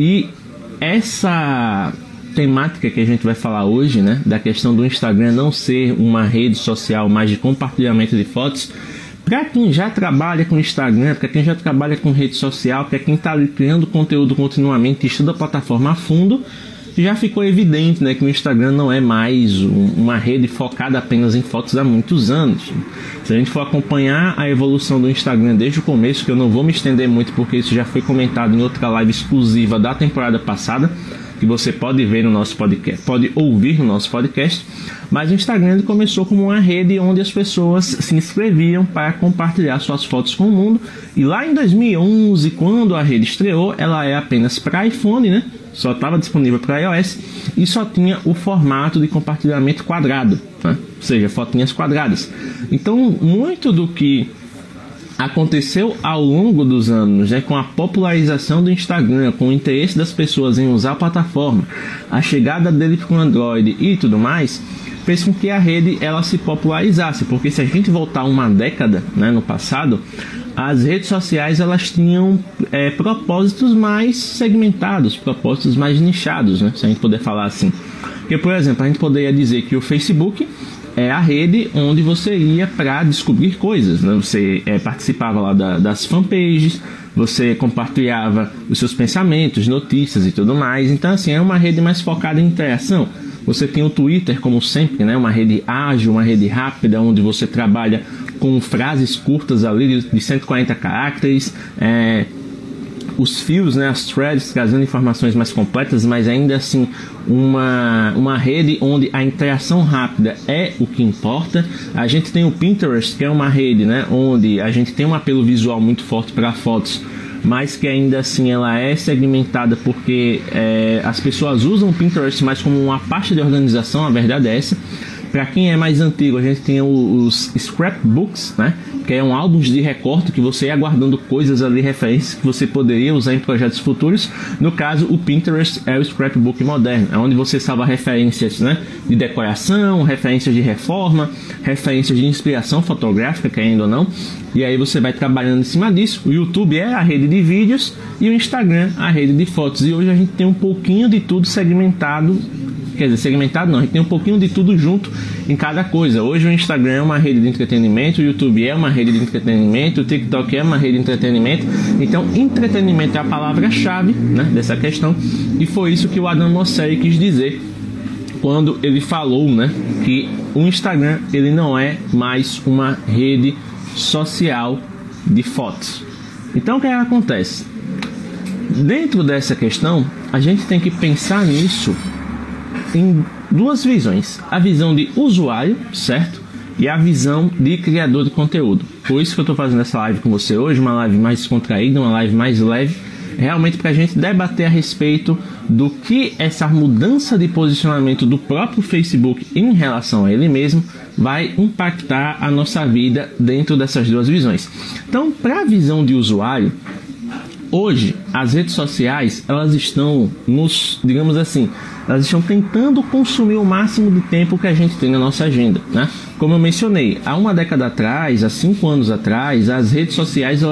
E essa temática que a gente vai falar hoje, né, da questão do Instagram não ser uma rede social mais de compartilhamento de fotos, para quem já trabalha com Instagram, para quem já trabalha com rede social, para quem está criando conteúdo continuamente, estuda a plataforma a fundo, já ficou evidente né, que o Instagram não é mais uma rede focada apenas em fotos há muitos anos. Se a gente for acompanhar a evolução do Instagram desde o começo, que eu não vou me estender muito porque isso já foi comentado em outra live exclusiva da temporada passada, que você pode ver no nosso podcast, pode ouvir no nosso podcast. Mas o Instagram começou como uma rede onde as pessoas se inscreviam para compartilhar suas fotos com o mundo. E lá em 2011, quando a rede estreou, ela é apenas para iPhone, né? Só estava disponível para iOS e só tinha o formato de compartilhamento quadrado, né? ou seja, fotinhas quadradas. Então, muito do que aconteceu ao longo dos anos, né, com a popularização do Instagram, com o interesse das pessoas em usar a plataforma, a chegada dele para o Android e tudo mais, fez com que a rede ela se popularizasse, porque se a gente voltar uma década né, no passado, as redes sociais elas tinham é, propósitos mais segmentados, propósitos mais nichados, né, se a gente puder falar assim. Porque, por exemplo, a gente poderia dizer que o Facebook é a rede onde você ia para descobrir coisas. Né? Você é, participava lá da, das fanpages, você compartilhava os seus pensamentos, notícias e tudo mais. Então, assim, é uma rede mais focada em interação. Você tem o Twitter, como sempre, né? uma rede ágil, uma rede rápida, onde você trabalha com frases curtas ali de 140 caracteres. É, os fios, né, as threads trazendo informações mais completas, mas ainda assim uma, uma rede onde a interação rápida é o que importa. A gente tem o Pinterest, que é uma rede né, onde a gente tem um apelo visual muito forte para fotos, mas que ainda assim ela é segmentada porque é, as pessoas usam o Pinterest mais como uma parte de organização, a verdade é essa. Para quem é mais antigo, a gente tem os scrapbooks, né? Que é um álbum de recorte que você ia guardando coisas ali, referências que você poderia usar em projetos futuros. No caso, o Pinterest é o scrapbook moderno, é onde você salva referências, né? De decoração, referências de reforma, referências de inspiração fotográfica, querendo ou não. E aí você vai trabalhando em cima disso. O YouTube é a rede de vídeos e o Instagram a rede de fotos. E hoje a gente tem um pouquinho de tudo segmentado quer dizer, segmentado não, a gente tem um pouquinho de tudo junto em cada coisa. Hoje o Instagram é uma rede de entretenimento, o YouTube é uma rede de entretenimento, o TikTok é uma rede de entretenimento. Então, entretenimento é a palavra-chave né, dessa questão, e foi isso que o Adam Mosseri quis dizer quando ele falou né, que o Instagram ele não é mais uma rede social de fotos. Então, o que, é que acontece? Dentro dessa questão, a gente tem que pensar nisso em duas visões: a visão de usuário, certo? E a visão de criador de conteúdo. Por isso que eu estou fazendo essa live com você hoje, uma live mais descontraída, uma live mais leve, realmente para a gente debater a respeito do que essa mudança de posicionamento do próprio Facebook em relação a ele mesmo vai impactar a nossa vida dentro dessas duas visões. Então, para a visão de usuário, hoje as redes sociais elas estão nos, digamos assim, elas estão tentando consumir o máximo de tempo que a gente tem na nossa agenda, né? Como eu mencionei, há uma década atrás, há cinco anos atrás, as redes sociais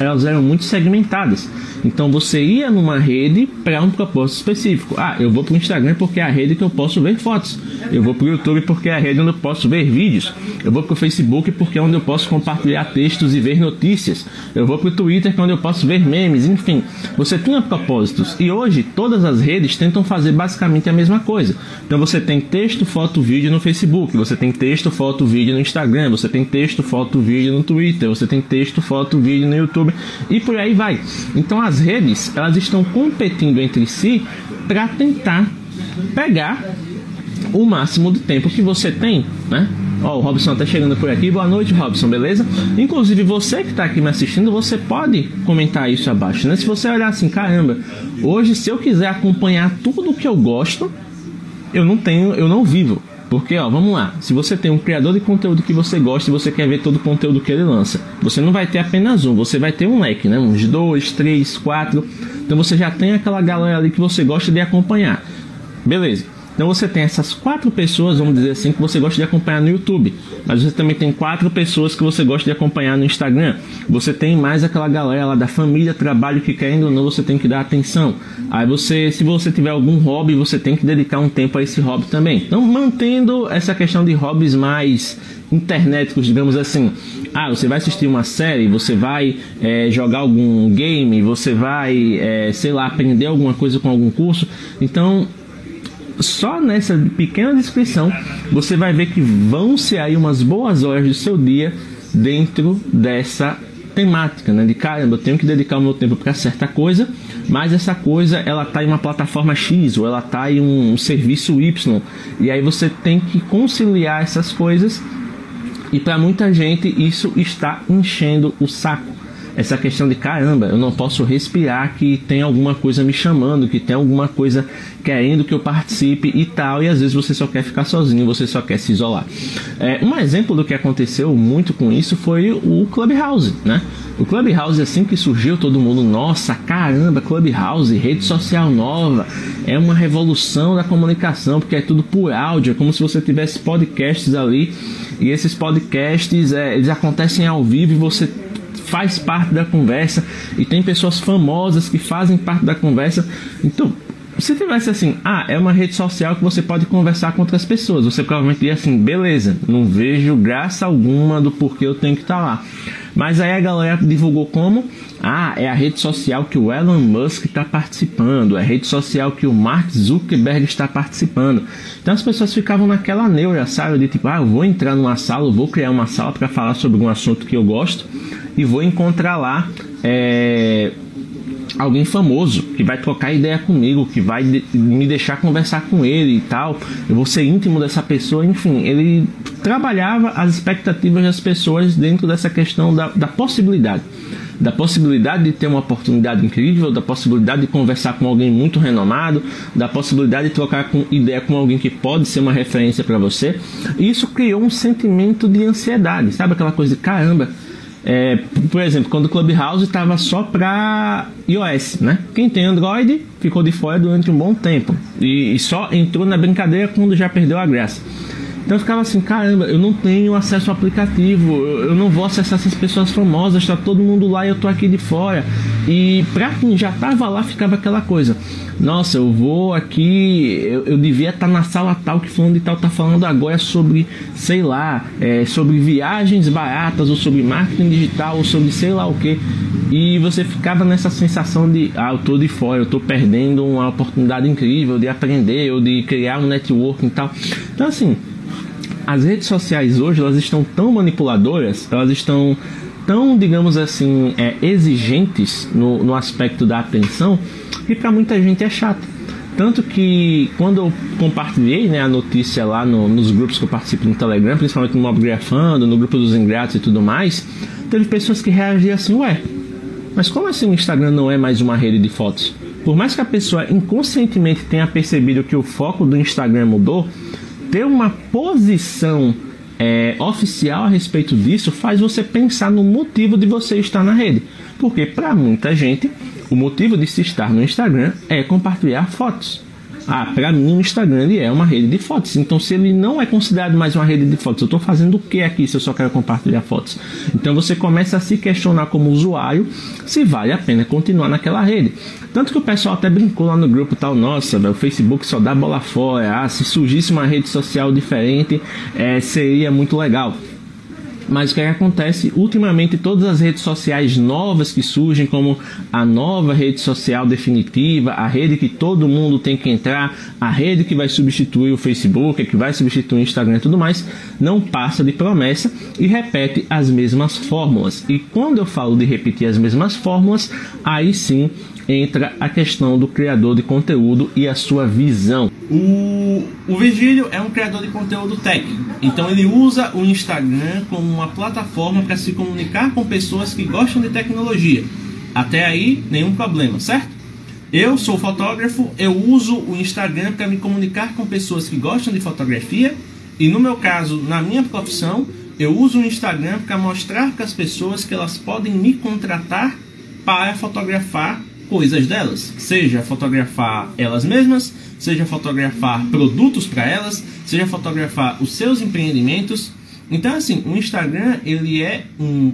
elas, eram muito segmentadas. Então você ia numa rede para um propósito específico. Ah, eu vou para o Instagram porque é a rede que eu posso ver fotos. Eu vou para o YouTube porque é a rede onde eu posso ver vídeos. Eu vou para o Facebook porque é onde eu posso compartilhar textos e ver notícias. Eu vou para o Twitter que é onde eu posso ver memes. Enfim, você tinha propósitos. E hoje todas as redes tentam fazer basicamente a mesma coisa. Então você tem texto, foto, vídeo no Facebook. Você tem texto, foto, vídeo no Instagram. Você tem texto, foto, vídeo no Twitter. Você tem texto, foto, vídeo no YouTube. E por aí vai. Então as redes elas estão competindo entre si para tentar pegar o máximo de tempo que você tem, né? Ó, o Robson tá chegando por aqui. Boa noite, Robson, beleza? Inclusive, você que tá aqui me assistindo, você pode comentar isso abaixo, né? Se você olhar assim, caramba, hoje se eu quiser acompanhar tudo que eu gosto, eu não tenho, eu não vivo. Porque, ó, vamos lá. Se você tem um criador de conteúdo que você gosta e você quer ver todo o conteúdo que ele lança, você não vai ter apenas um, você vai ter um leque, né? Uns dois, três, quatro. Então você já tem aquela galera ali que você gosta de acompanhar. Beleza. Então você tem essas quatro pessoas, vamos dizer assim, que você gosta de acompanhar no YouTube. Mas você também tem quatro pessoas que você gosta de acompanhar no Instagram. Você tem mais aquela galera lá da família, trabalho que querendo ou não você tem que dar atenção. Aí você, se você tiver algum hobby, você tem que dedicar um tempo a esse hobby também. Então mantendo essa questão de hobbies mais internéticos, digamos assim. Ah, você vai assistir uma série, você vai é, jogar algum game, você vai, é, sei lá, aprender alguma coisa com algum curso. Então só nessa pequena descrição você vai ver que vão ser aí umas boas horas do seu dia dentro dessa temática, né? De caramba, eu tenho que dedicar o meu tempo para certa coisa, mas essa coisa ela tá em uma plataforma X ou ela tá em um serviço Y, e aí você tem que conciliar essas coisas. E para muita gente isso está enchendo o saco essa questão de caramba, eu não posso respirar que tem alguma coisa me chamando, que tem alguma coisa querendo que eu participe e tal, e às vezes você só quer ficar sozinho, você só quer se isolar. É, um exemplo do que aconteceu muito com isso foi o Clubhouse, né? O Clubhouse, assim que surgiu, todo mundo, nossa, caramba, Clubhouse, rede social nova, é uma revolução da comunicação, porque é tudo por áudio, é como se você tivesse podcasts ali, e esses podcasts, é, eles acontecem ao vivo e você faz parte da conversa e tem pessoas famosas que fazem parte da conversa. Então, se tivesse assim, ah, é uma rede social que você pode conversar com outras pessoas, você provavelmente ia assim, beleza, não vejo graça alguma do porquê eu tenho que estar tá lá. Mas aí a galera divulgou como? Ah, é a rede social que o Elon Musk está participando, é a rede social que o Mark Zuckerberg está participando. Então as pessoas ficavam naquela neura, sabe? De tipo, ah, eu vou entrar numa sala, eu vou criar uma sala para falar sobre um assunto que eu gosto e vou encontrar lá é, alguém famoso que vai trocar ideia comigo, que vai de, me deixar conversar com ele e tal. Eu vou ser íntimo dessa pessoa, enfim. Ele trabalhava as expectativas das pessoas dentro dessa questão da, da possibilidade. Da possibilidade de ter uma oportunidade incrível, da possibilidade de conversar com alguém muito renomado, da possibilidade de trocar com, ideia com alguém que pode ser uma referência para você. E isso criou um sentimento de ansiedade, sabe? Aquela coisa de caramba, é, por exemplo, quando o Clubhouse estava só para iOS, né? Quem tem Android ficou de fora durante um bom tempo e, e só entrou na brincadeira quando já perdeu a graça. Então eu ficava assim, caramba, eu não tenho acesso ao aplicativo, eu, não vou acessar essas pessoas famosas, está todo mundo lá e eu tô aqui de fora. E pra quem já tava lá, ficava aquela coisa. Nossa, eu vou aqui, eu, eu devia estar tá na sala tal que fulano de tal tá falando agora sobre, sei lá, é, sobre viagens baratas, ou sobre marketing digital, ou sobre sei lá o que. E você ficava nessa sensação de, ah, eu tô de fora, eu tô perdendo uma oportunidade incrível de aprender ou de criar um networking e tal. Então assim, as redes sociais hoje elas estão tão manipuladoras, elas estão tão, digamos assim, é, exigentes no, no aspecto da atenção que para muita gente é chato. Tanto que quando eu compartilhei né, a notícia lá no, nos grupos que eu participo no Telegram, principalmente no Mobgrafando, no grupo dos ingratos e tudo mais, teve pessoas que reagiram assim, ué, mas como assim o Instagram não é mais uma rede de fotos? Por mais que a pessoa inconscientemente tenha percebido que o foco do Instagram mudou, ter uma posição é, oficial a respeito disso faz você pensar no motivo de você estar na rede. Porque para muita gente, o motivo de se estar no Instagram é compartilhar fotos. Ah, para mim o Instagram ele é uma rede de fotos. Então, se ele não é considerado mais uma rede de fotos, eu estou fazendo o que aqui se eu só quero compartilhar fotos? Então, você começa a se questionar como usuário se vale a pena continuar naquela rede. Tanto que o pessoal até brincou lá no grupo tal, nossa, o Facebook só dá bola fora. Ah, se surgisse uma rede social diferente, é, seria muito legal. Mas o que, é que acontece? Ultimamente, todas as redes sociais novas que surgem, como a nova rede social definitiva, a rede que todo mundo tem que entrar, a rede que vai substituir o Facebook, que vai substituir o Instagram e tudo mais, não passa de promessa e repete as mesmas fórmulas. E quando eu falo de repetir as mesmas fórmulas, aí sim entra a questão do criador de conteúdo e a sua visão. O, o Virgílio é um criador de conteúdo técnico, então ele usa o Instagram como uma plataforma para se comunicar com pessoas que gostam de tecnologia. Até aí, nenhum problema, certo? Eu sou fotógrafo, eu uso o Instagram para me comunicar com pessoas que gostam de fotografia e no meu caso, na minha profissão, eu uso o Instagram para mostrar para as pessoas que elas podem me contratar para fotografar coisas delas, seja fotografar elas mesmas, seja fotografar produtos para elas, seja fotografar os seus empreendimentos. Então assim, o Instagram ele é um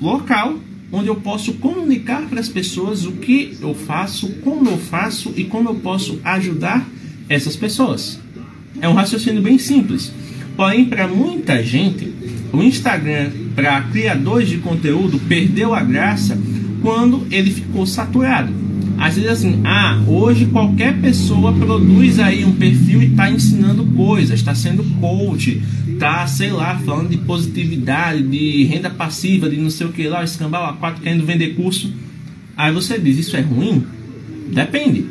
local onde eu posso comunicar para as pessoas o que eu faço, como eu faço e como eu posso ajudar essas pessoas. É um raciocínio bem simples. Porém, para muita gente, o Instagram para criadores de conteúdo perdeu a graça quando ele ficou saturado. Às vezes assim, ah, hoje qualquer pessoa produz aí um perfil e está ensinando coisas, está sendo coach, tá, sei lá, falando de positividade, de renda passiva, de não sei o que lá, escambau a quatro querendo vender curso. Aí você diz, isso é ruim? Depende.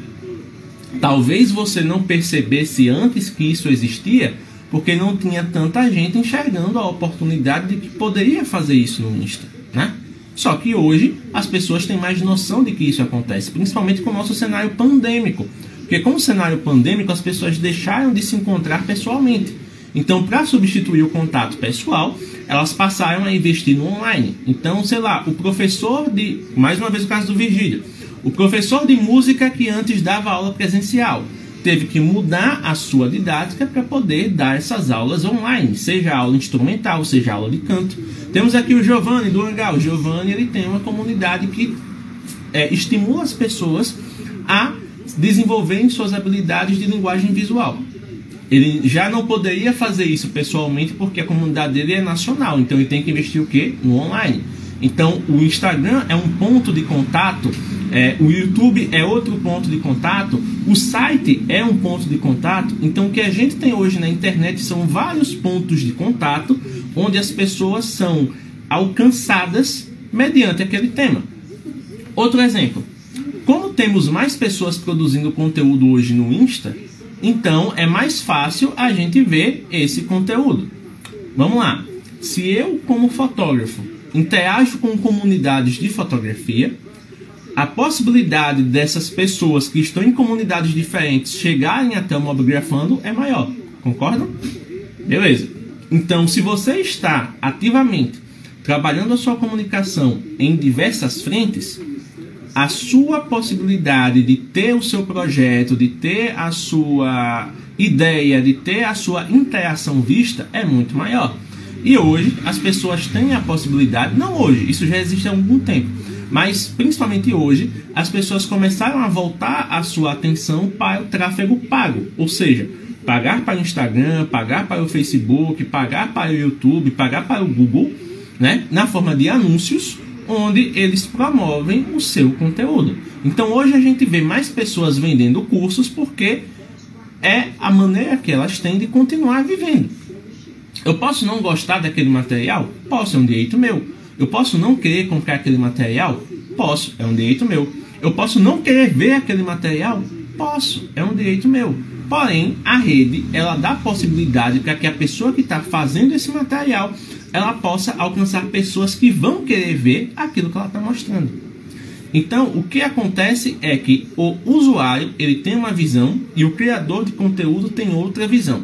Talvez você não percebesse antes que isso existia, porque não tinha tanta gente enxergando a oportunidade de que poderia fazer isso no Insta? Só que hoje as pessoas têm mais noção de que isso acontece, principalmente com o nosso cenário pandêmico. Porque com o cenário pandêmico as pessoas deixaram de se encontrar pessoalmente. Então, para substituir o contato pessoal, elas passaram a investir no online. Então, sei lá, o professor de, mais uma vez o caso do Virgílio, o professor de música que antes dava aula presencial, teve que mudar a sua didática para poder dar essas aulas online, seja aula instrumental, seja aula de canto. Temos aqui o Giovanni do Hangar. O Giovanni ele tem uma comunidade que é, estimula as pessoas a desenvolverem suas habilidades de linguagem visual. Ele já não poderia fazer isso pessoalmente porque a comunidade dele é nacional, então ele tem que investir o quê? No online. Então o Instagram é um ponto de contato é, o YouTube é outro ponto de contato, o site é um ponto de contato. Então, o que a gente tem hoje na internet são vários pontos de contato onde as pessoas são alcançadas mediante aquele tema. Outro exemplo: como temos mais pessoas produzindo conteúdo hoje no Insta, então é mais fácil a gente ver esse conteúdo. Vamos lá. Se eu, como fotógrafo, interajo com comunidades de fotografia, a possibilidade dessas pessoas que estão em comunidades diferentes chegarem até o Mobgrafando é maior. Concordam? Beleza. Então, se você está ativamente trabalhando a sua comunicação em diversas frentes, a sua possibilidade de ter o seu projeto, de ter a sua ideia, de ter a sua interação vista é muito maior. E hoje as pessoas têm a possibilidade, não hoje, isso já existe há algum tempo, mas principalmente hoje, as pessoas começaram a voltar a sua atenção para o tráfego pago, ou seja, pagar para o Instagram, pagar para o Facebook, pagar para o YouTube, pagar para o Google, né, na forma de anúncios, onde eles promovem o seu conteúdo. Então hoje a gente vê mais pessoas vendendo cursos porque é a maneira que elas têm de continuar vivendo. Eu posso não gostar daquele material? Posso, é um direito meu. Eu posso não querer comprar aquele material? Posso, é um direito meu. Eu posso não querer ver aquele material? Posso, é um direito meu. Porém, a rede ela dá possibilidade para que a pessoa que está fazendo esse material ela possa alcançar pessoas que vão querer ver aquilo que ela está mostrando. Então, o que acontece é que o usuário ele tem uma visão e o criador de conteúdo tem outra visão.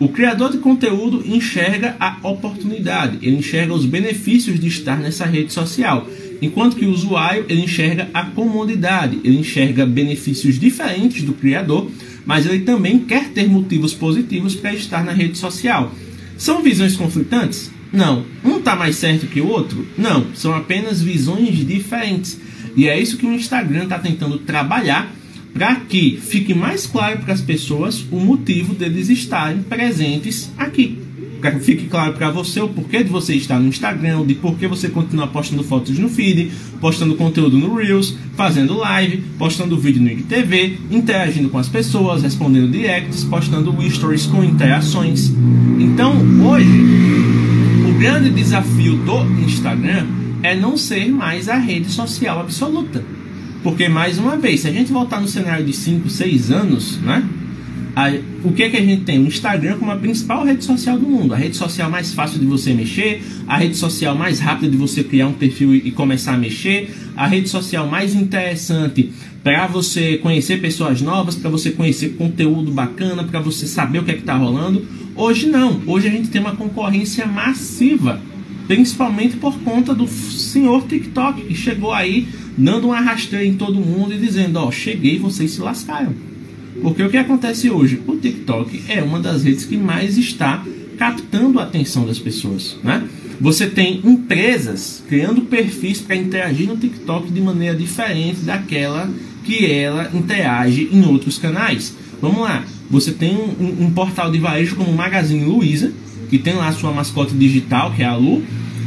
O criador de conteúdo enxerga a oportunidade, ele enxerga os benefícios de estar nessa rede social, enquanto que o usuário ele enxerga a comodidade, ele enxerga benefícios diferentes do criador, mas ele também quer ter motivos positivos para estar na rede social. São visões conflitantes? Não. Um está mais certo que o outro? Não. São apenas visões diferentes. E é isso que o Instagram está tentando trabalhar para que fique mais claro para as pessoas o motivo deles estarem presentes aqui. Para que fique claro para você o porquê de você estar no Instagram, de porquê você continua postando fotos no feed, postando conteúdo no Reels, fazendo live, postando vídeo no IGTV, interagindo com as pessoas, respondendo directs, postando stories com interações. Então, hoje, o grande desafio do Instagram é não ser mais a rede social absoluta Porque, mais uma vez, se a gente voltar no cenário de 5, 6 anos, né? A, o que, é que a gente tem? O Instagram como a principal rede social do mundo. A rede social mais fácil de você mexer, a rede social mais rápida de você criar um perfil e, e começar a mexer, a rede social mais interessante para você conhecer pessoas novas, para você conhecer conteúdo bacana, para você saber o que é que está rolando. Hoje não. Hoje a gente tem uma concorrência massiva, principalmente por conta do senhor TikTok que chegou aí dando um arrasteiro em todo mundo e dizendo: Ó, cheguei, vocês se lascaram. Porque o que acontece hoje? O TikTok é uma das redes que mais está captando a atenção das pessoas, né? Você tem empresas criando perfis para interagir no TikTok de maneira diferente daquela que ela interage em outros canais. Vamos lá, você tem um, um portal de varejo como o Magazine Luiza, que tem lá sua mascote digital, que é a Lu,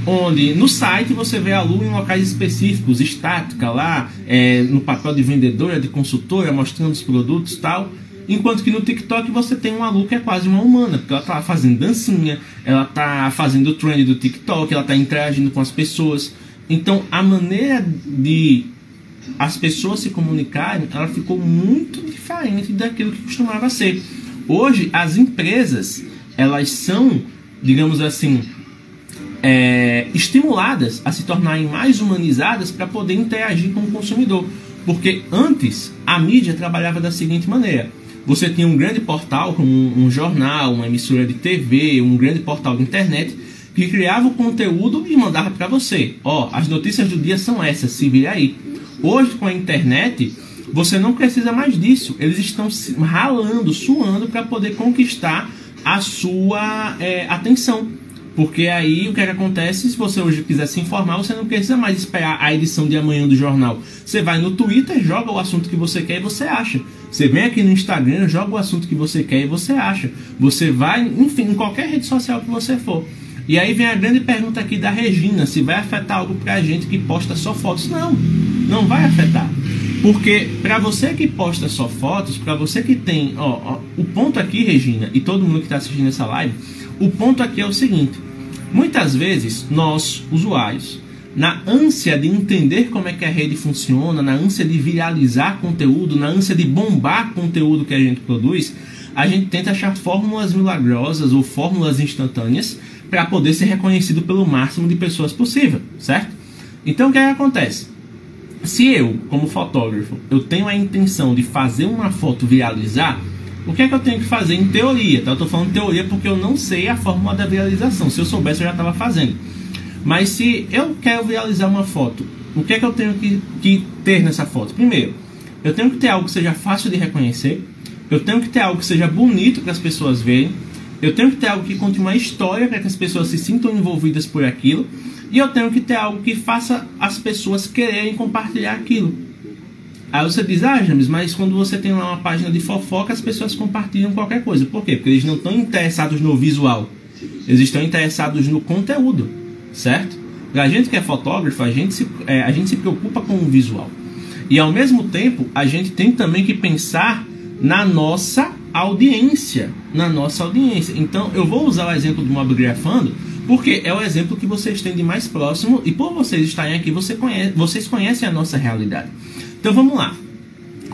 onde no site você vê a Lu em locais específicos, estática lá, é, no papel de vendedora, de consultora, mostrando os produtos tal. Enquanto que no TikTok você tem uma Lu que é quase uma humana, porque ela tá fazendo dancinha, ela tá fazendo o trend do TikTok, ela tá interagindo com as pessoas. Então a maneira de as pessoas se comunicarem, ela ficou muito diferente daquilo que costumava ser. Hoje as empresas, elas são, digamos assim, é, estimuladas a se tornarem mais humanizadas para poder interagir com o consumidor. Porque antes a mídia trabalhava da seguinte maneira: você tinha um grande portal, um, um jornal, uma emissora de TV, um grande portal de internet, que criava o conteúdo e mandava para você. Ó, oh, as notícias do dia são essas, se vire aí. Hoje, com a internet, você não precisa mais disso. Eles estão ralando, suando para poder conquistar a sua é, atenção. Porque aí o que, é que acontece? Se você hoje quiser se informar, você não precisa mais esperar a edição de amanhã do jornal. Você vai no Twitter, joga o assunto que você quer e você acha. Você vem aqui no Instagram, joga o assunto que você quer e você acha. Você vai, enfim, em qualquer rede social que você for. E aí vem a grande pergunta aqui da Regina: se vai afetar algo pra gente que posta só fotos? Não, não vai afetar. Porque para você que posta só fotos, para você que tem, ó, ó, o ponto aqui, Regina, e todo mundo que está assistindo essa live, o ponto aqui é o seguinte: muitas vezes nós, usuários, na ânsia de entender como é que a rede funciona, na ânsia de viralizar conteúdo, na ânsia de bombar conteúdo que a gente produz, a gente tenta achar fórmulas milagrosas ou fórmulas instantâneas para poder ser reconhecido pelo máximo de pessoas possível, certo? Então o que, é que acontece? Se eu, como fotógrafo, eu tenho a intenção de fazer uma foto viralizar, o que é que eu tenho que fazer em teoria? Tá? Eu estou falando teoria porque eu não sei a fórmula da viralização. Se eu soubesse, eu já estava fazendo. Mas se eu quero viralizar uma foto, o que é que eu tenho que, que ter nessa foto? Primeiro, eu tenho que ter algo que seja fácil de reconhecer. Eu tenho que ter algo que seja bonito para as pessoas verem. Eu tenho que ter algo que conte uma história para que as pessoas se sintam envolvidas por aquilo. E eu tenho que ter algo que faça as pessoas quererem compartilhar aquilo. Aí você diz, ah, James, mas quando você tem lá uma página de fofoca, as pessoas compartilham qualquer coisa. Por quê? Porque eles não estão interessados no visual. Eles estão interessados no conteúdo, certo? A gente que é fotógrafo, a gente se, é, a gente se preocupa com o visual. E ao mesmo tempo, a gente tem também que pensar na nossa audiência. Na nossa audiência. Então, eu vou usar o exemplo do Mobgrafando, porque é o exemplo que vocês têm de mais próximo, e por vocês estarem aqui, você conhece, vocês conhecem a nossa realidade. Então vamos lá.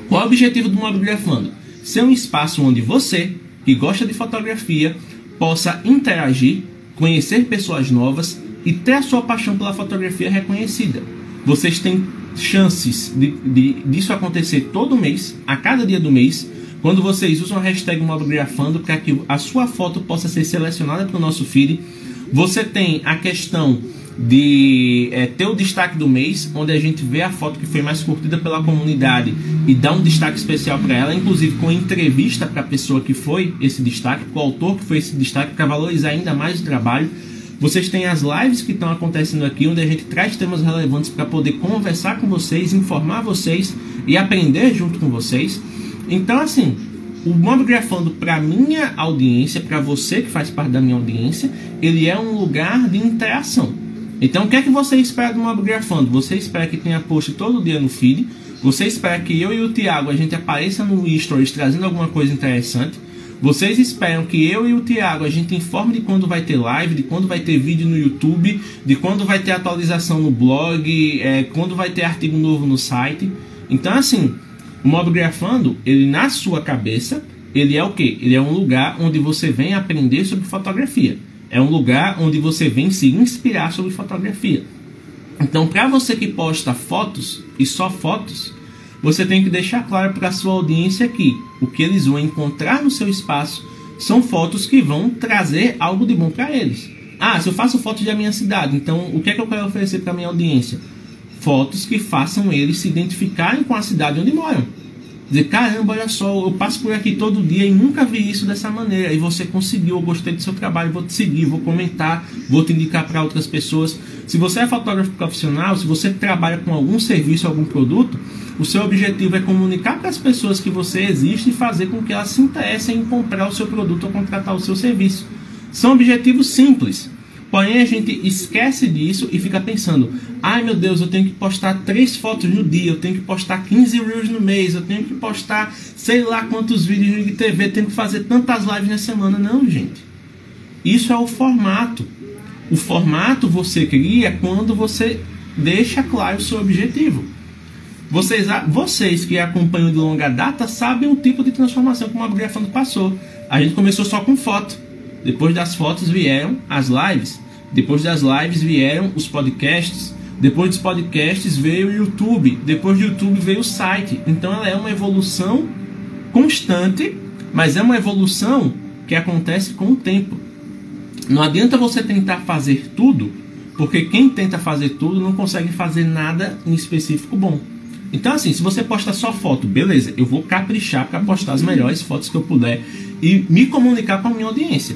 Qual é o objetivo do Mobigrafando? Ser um espaço onde você, que gosta de fotografia, possa interagir, conhecer pessoas novas e ter a sua paixão pela fotografia reconhecida. Vocês têm chances de, de, disso acontecer todo mês, a cada dia do mês, quando vocês usam a hashtag Mobigrafando para que a sua foto possa ser selecionada para o nosso feed. Você tem a questão de é, ter o destaque do mês, onde a gente vê a foto que foi mais curtida pela comunidade e dá um destaque especial para ela, inclusive com entrevista para a pessoa que foi esse destaque, com o autor que foi esse destaque, para valorizar ainda mais o trabalho. Vocês têm as lives que estão acontecendo aqui, onde a gente traz temas relevantes para poder conversar com vocês, informar vocês e aprender junto com vocês. Então, assim, o Mobgrafando para minha audiência, para você que faz parte da minha audiência, ele é um lugar de interação. Então, o que é que você espera do Mobgrafando? Você espera que tenha post todo dia no feed. Você espera que eu e o Thiago a gente apareça no Stories trazendo alguma coisa interessante. Vocês esperam que eu e o Thiago a gente informe de quando vai ter live, de quando vai ter vídeo no YouTube, de quando vai ter atualização no blog, é, quando vai ter artigo novo no site. Então, assim, o Mobgrafando, ele na sua cabeça, ele é o quê? Ele é um lugar onde você vem aprender sobre fotografia. É um lugar onde você vem se inspirar sobre fotografia. Então, para você que posta fotos e só fotos, você tem que deixar claro para a sua audiência que o que eles vão encontrar no seu espaço são fotos que vão trazer algo de bom para eles. Ah, se eu faço fotos da minha cidade, então o que é que eu quero oferecer para minha audiência? Fotos que façam eles se identificarem com a cidade onde moram. Dizer, caramba, olha só, eu passo por aqui todo dia e nunca vi isso dessa maneira. E você conseguiu, eu gostei do seu trabalho, vou te seguir, vou comentar, vou te indicar para outras pessoas. Se você é fotógrafo profissional, se você trabalha com algum serviço, algum produto, o seu objetivo é comunicar para as pessoas que você existe e fazer com que elas se interessem em comprar o seu produto ou contratar o seu serviço. São objetivos simples. Porém, a gente esquece disso e fica pensando: ai meu Deus, eu tenho que postar três fotos no dia, eu tenho que postar 15 reels no mês, eu tenho que postar sei lá quantos vídeos no IGTV, tenho que fazer tantas lives na semana. Não, gente. Isso é o formato. O formato você cria quando você deixa claro o seu objetivo. Vocês, vocês que acompanham de longa data sabem o tipo de transformação que o Mabgrafando passou. A gente começou só com foto. Depois das fotos vieram as lives. Depois das lives vieram os podcasts. Depois dos podcasts veio o YouTube. Depois do YouTube veio o site. Então ela é uma evolução constante, mas é uma evolução que acontece com o tempo. Não adianta você tentar fazer tudo, porque quem tenta fazer tudo não consegue fazer nada em específico bom. Então, assim, se você posta só foto, beleza, eu vou caprichar para postar as melhores fotos que eu puder e me comunicar com a minha audiência.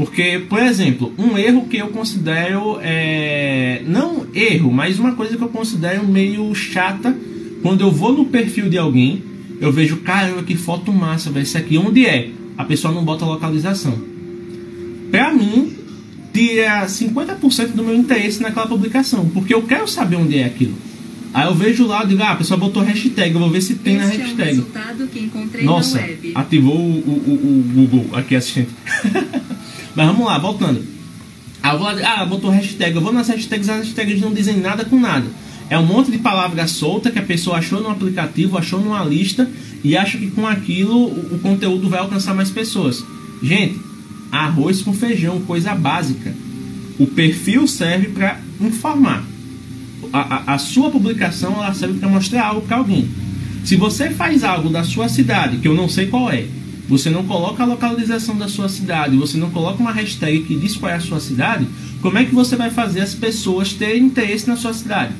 Porque, por exemplo, um erro que eu considero é, não erro, mas uma coisa que eu considero meio chata quando eu vou no perfil de alguém, eu vejo, caramba, que foto massa, velho. Isso aqui onde é? A pessoa não bota localização. Pra mim, tira 50% do meu interesse naquela publicação, porque eu quero saber onde é aquilo. Aí eu vejo lá, digo, ah, a pessoa botou hashtag, eu vou ver se tem este na hashtag. É um Nossa, ativou o, o, o, Google aqui, assistente. Mas vamos lá, voltando. Ah, vou, ah, botou hashtag. Eu vou nas hashtags, as hashtags não dizem nada com nada. É um monte de palavra solta que a pessoa achou no aplicativo, achou numa lista e acha que com aquilo o, o conteúdo vai alcançar mais pessoas. Gente, arroz com feijão, coisa básica. O perfil serve para informar. A, a, a, sua publicação ela serve para mostrar algo para alguém. Se você faz algo da sua cidade, que eu não sei qual é, você não coloca a localização da sua cidade, você não coloca uma hashtag que diz qual é a sua cidade, como é que você vai fazer as pessoas terem interesse na sua cidade?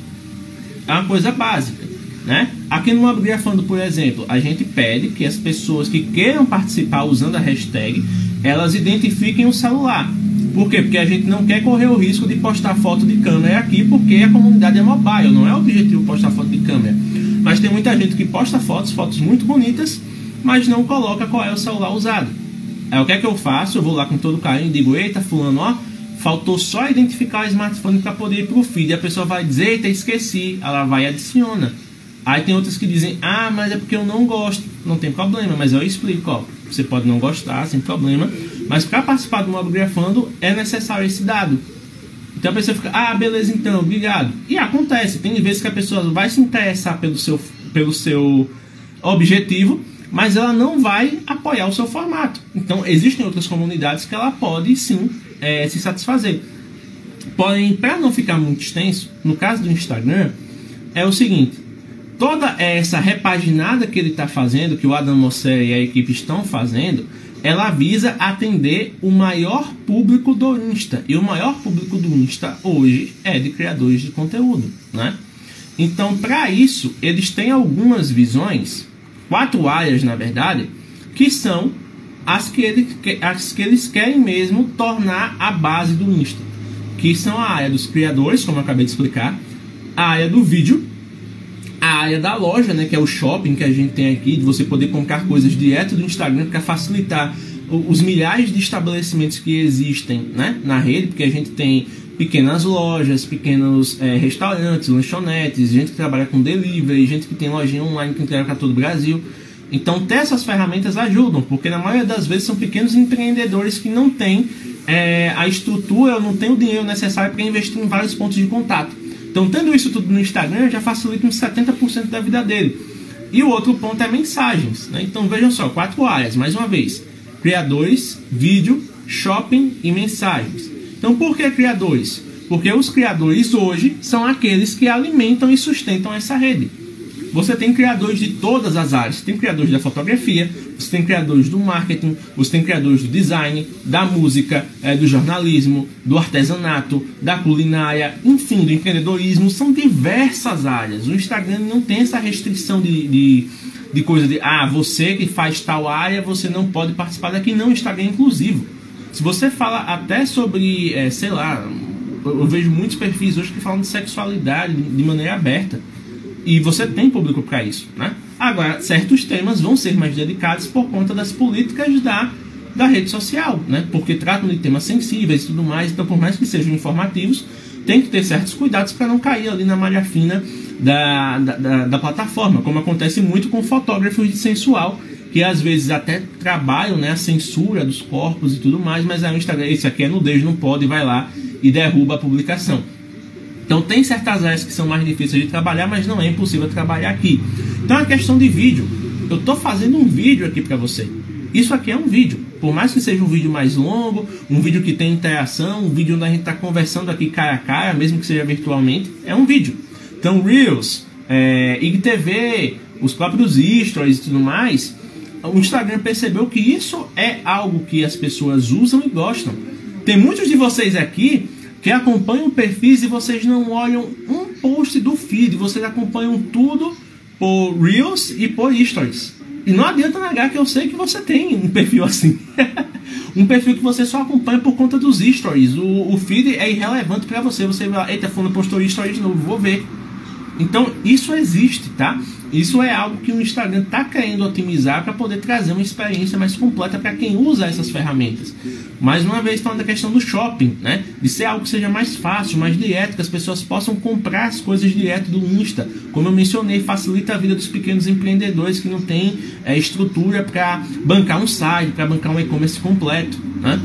É uma coisa básica. Né? Aqui no Abgrafando, por exemplo, a gente pede que as pessoas que queiram participar usando a hashtag, elas identifiquem o celular. Por quê? Porque a gente não quer correr o risco de postar foto de câmera aqui, porque a comunidade é mobile, não é o objetivo postar foto de câmera. Mas tem muita gente que posta fotos, fotos muito bonitas, mas não coloca qual é o celular usado. Aí o que é que eu faço? Eu vou lá com todo carinho e digo: Eita, Fulano, ó, faltou só identificar o smartphone para poder ir pro feed. E a pessoa vai dizer: Eita, esqueci. Ela vai e adiciona. Aí tem outras que dizem: Ah, mas é porque eu não gosto. Não tem problema, mas eu explico: ó, você pode não gostar, sem problema. Mas para participar do Mob Grafando é necessário esse dado. Então a pessoa fica: Ah, beleza, então, obrigado. E acontece, tem vezes que a pessoa vai se interessar pelo seu, pelo seu objetivo mas ela não vai apoiar o seu formato. Então, existem outras comunidades que ela pode sim é, se satisfazer. Porém, para não ficar muito extenso, no caso do Instagram, é o seguinte: toda essa repaginada que ele está fazendo, que o Adam Mosseri e a equipe estão fazendo, ela visa atender o maior público do Insta. E o maior público do Insta hoje é de criadores de conteúdo, né? Então, para isso, eles têm algumas visões quatro áreas, na verdade, que são as que, ele, as que eles querem mesmo tornar a base do Insta. Que são a área dos criadores, como eu acabei de explicar, a área do vídeo, a área da loja, né, que é o shopping que a gente tem aqui, de você poder comprar coisas direto do Instagram para facilitar os milhares de estabelecimentos que existem né, na rede, porque a gente tem pequenas lojas, pequenos é, restaurantes, lanchonetes, gente que trabalha com delivery, gente que tem lojinha online que entrega para todo o Brasil. Então, ter essas ferramentas ajudam, porque na maioria das vezes são pequenos empreendedores que não têm é, a estrutura, não têm o dinheiro necessário para investir em vários pontos de contato. Então, tendo isso tudo no Instagram, já facilita uns 70% da vida dele. E o outro ponto é mensagens. Né? Então, vejam só, quatro áreas, mais uma vez: criadores, vídeo, shopping e mensagens. Então, por que criadores? Porque os criadores hoje são aqueles que alimentam e sustentam essa rede. Você tem criadores de todas as áreas. Você tem criadores da fotografia, você tem criadores do marketing, você tem criadores do design, da música, é, do jornalismo, do artesanato, da culinária, enfim, do empreendedorismo. São diversas áreas. O Instagram não tem essa restrição de, de, de coisa de ah, você que faz tal área, você não pode participar daqui. Não, o Instagram é inclusivo. Se você fala até sobre, é, sei lá, eu vejo muitos perfis hoje que falam de sexualidade de maneira aberta. E você tem público para isso, né? Agora, certos temas vão ser mais delicados por conta das políticas da, da rede social, né? Porque tratam de temas sensíveis e tudo mais. Então, por mais que sejam informativos, tem que ter certos cuidados para não cair ali na malha fina da, da, da, da plataforma, como acontece muito com fotógrafos de sensual, que às vezes até trabalham né, a censura dos corpos e tudo mais, mas aí o Instagram, esse aqui é nudez, não pode, vai lá e derruba a publicação. Então tem certas áreas que são mais difíceis de trabalhar, mas não é impossível trabalhar aqui. Então a questão de vídeo, eu estou fazendo um vídeo aqui para você. Isso aqui é um vídeo, por mais que seja um vídeo mais longo, um vídeo que tem interação, um vídeo onde a gente está conversando aqui cara a cara, mesmo que seja virtualmente, é um vídeo. Então Reels, é, IGTV, os próprios stories e tudo mais, o Instagram percebeu que isso é algo que as pessoas usam e gostam. Tem muitos de vocês aqui que acompanham perfis e vocês não olham um post do feed, vocês acompanham tudo por Reels e por Stories. E não adianta negar que eu sei que você tem um perfil assim. um perfil que você só acompanha por conta dos stories. O, o feed é irrelevante para você. Você vai, eita, fulano postou stories de novo, vou ver. Então, isso existe, tá? Isso é algo que o Instagram está querendo otimizar para poder trazer uma experiência mais completa para quem usa essas ferramentas. Mais uma vez, falando da questão do shopping, né? De ser algo que seja mais fácil, mais direto, que as pessoas possam comprar as coisas direto do Insta. Como eu mencionei, facilita a vida dos pequenos empreendedores que não têm é, estrutura para bancar um site, para bancar um e-commerce completo, né?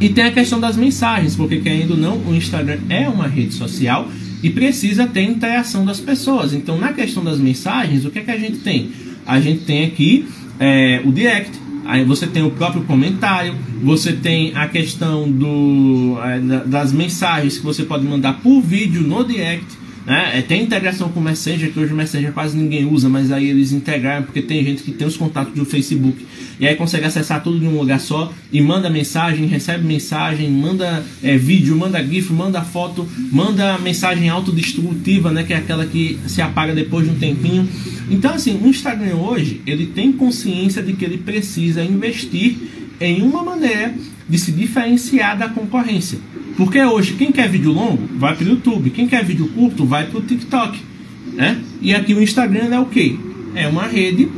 E tem a questão das mensagens, porque querendo ou não, o Instagram é uma rede social e precisa ter interação das pessoas. Então, na questão das mensagens, o que é que a gente tem? A gente tem aqui é, o direct, aí você tem o próprio comentário, você tem a questão do, é, das mensagens que você pode mandar por vídeo no direct. Né? É, tem integração com o Messenger, que hoje o Messenger quase ninguém usa, mas aí eles integraram porque tem gente que tem os contatos do Facebook e aí consegue acessar tudo em um lugar só e manda mensagem, recebe mensagem, manda é, vídeo, manda GIF, manda foto, manda mensagem autodestrutiva, né? que é aquela que se apaga depois de um tempinho. Então, assim, o Instagram hoje ele tem consciência de que ele precisa investir em uma maneira de se diferenciar da concorrência. Porque hoje, quem quer vídeo longo, vai para o YouTube. Quem quer vídeo curto, vai para o TikTok. Né? E aqui o Instagram é o que? É uma rede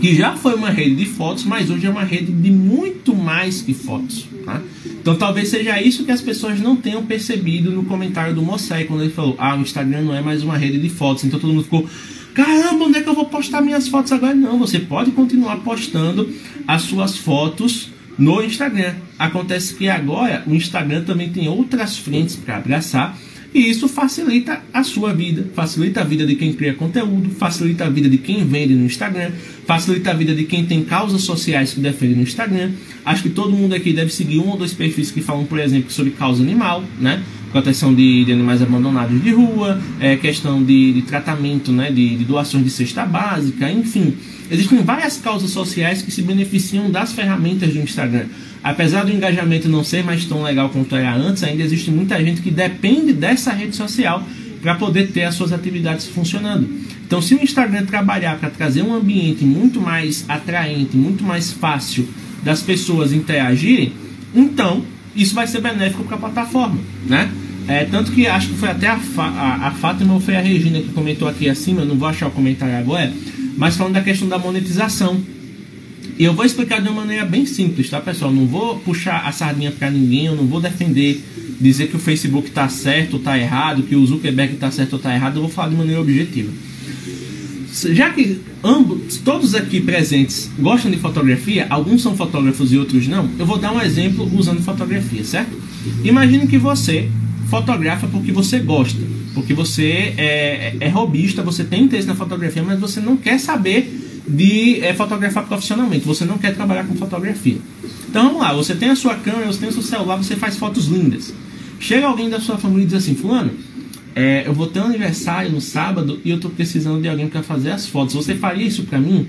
que já foi uma rede de fotos, mas hoje é uma rede de muito mais que fotos. Tá? Então talvez seja isso que as pessoas não tenham percebido no comentário do Mossai, quando ele falou: Ah, o Instagram não é mais uma rede de fotos. Então todo mundo ficou: Caramba, onde é que eu vou postar minhas fotos agora? Não, você pode continuar postando as suas fotos no Instagram. Acontece que agora o Instagram também tem outras frentes para abraçar e isso facilita a sua vida, facilita a vida de quem cria conteúdo, facilita a vida de quem vende no Instagram, facilita a vida de quem tem causas sociais que defende no Instagram. Acho que todo mundo aqui deve seguir um ou dois perfis que falam, por exemplo, sobre causa animal, né? Proteção de, de, animais abandonados de rua, é, questão de, de tratamento, né, de, de, doações de cesta básica, enfim. Existem várias causas sociais que se beneficiam das ferramentas do Instagram. Apesar do engajamento não ser mais tão legal quanto era antes, ainda existe muita gente que depende dessa rede social para poder ter as suas atividades funcionando. Então, se o Instagram trabalhar para trazer um ambiente muito mais atraente, muito mais fácil das pessoas interagirem, então isso vai ser benéfico para a plataforma, né? É, tanto que acho que foi até a, a, a Fátima ou foi a Regina que comentou aqui acima, não vou achar o comentário agora, mas falando da questão da monetização. E eu vou explicar de uma maneira bem simples, tá, pessoal? Não vou puxar a sardinha para ninguém, eu não vou defender, dizer que o Facebook está certo ou está errado, que o Zuckerberg está certo ou está errado, eu vou falar de maneira objetiva. Já que ambos, todos aqui presentes gostam de fotografia, alguns são fotógrafos e outros não, eu vou dar um exemplo usando fotografia, certo? Imagine que você fotografa porque você gosta. Porque você é, é robista, você tem interesse na fotografia, mas você não quer saber de é, fotografar profissionalmente. Você não quer trabalhar com fotografia. Então vamos lá, você tem a sua câmera, você tem o seu celular, você faz fotos lindas. Chega alguém da sua família e diz assim, fulano, é, eu vou ter um aniversário no sábado e eu estou precisando de alguém para fazer as fotos. Você faria isso para mim?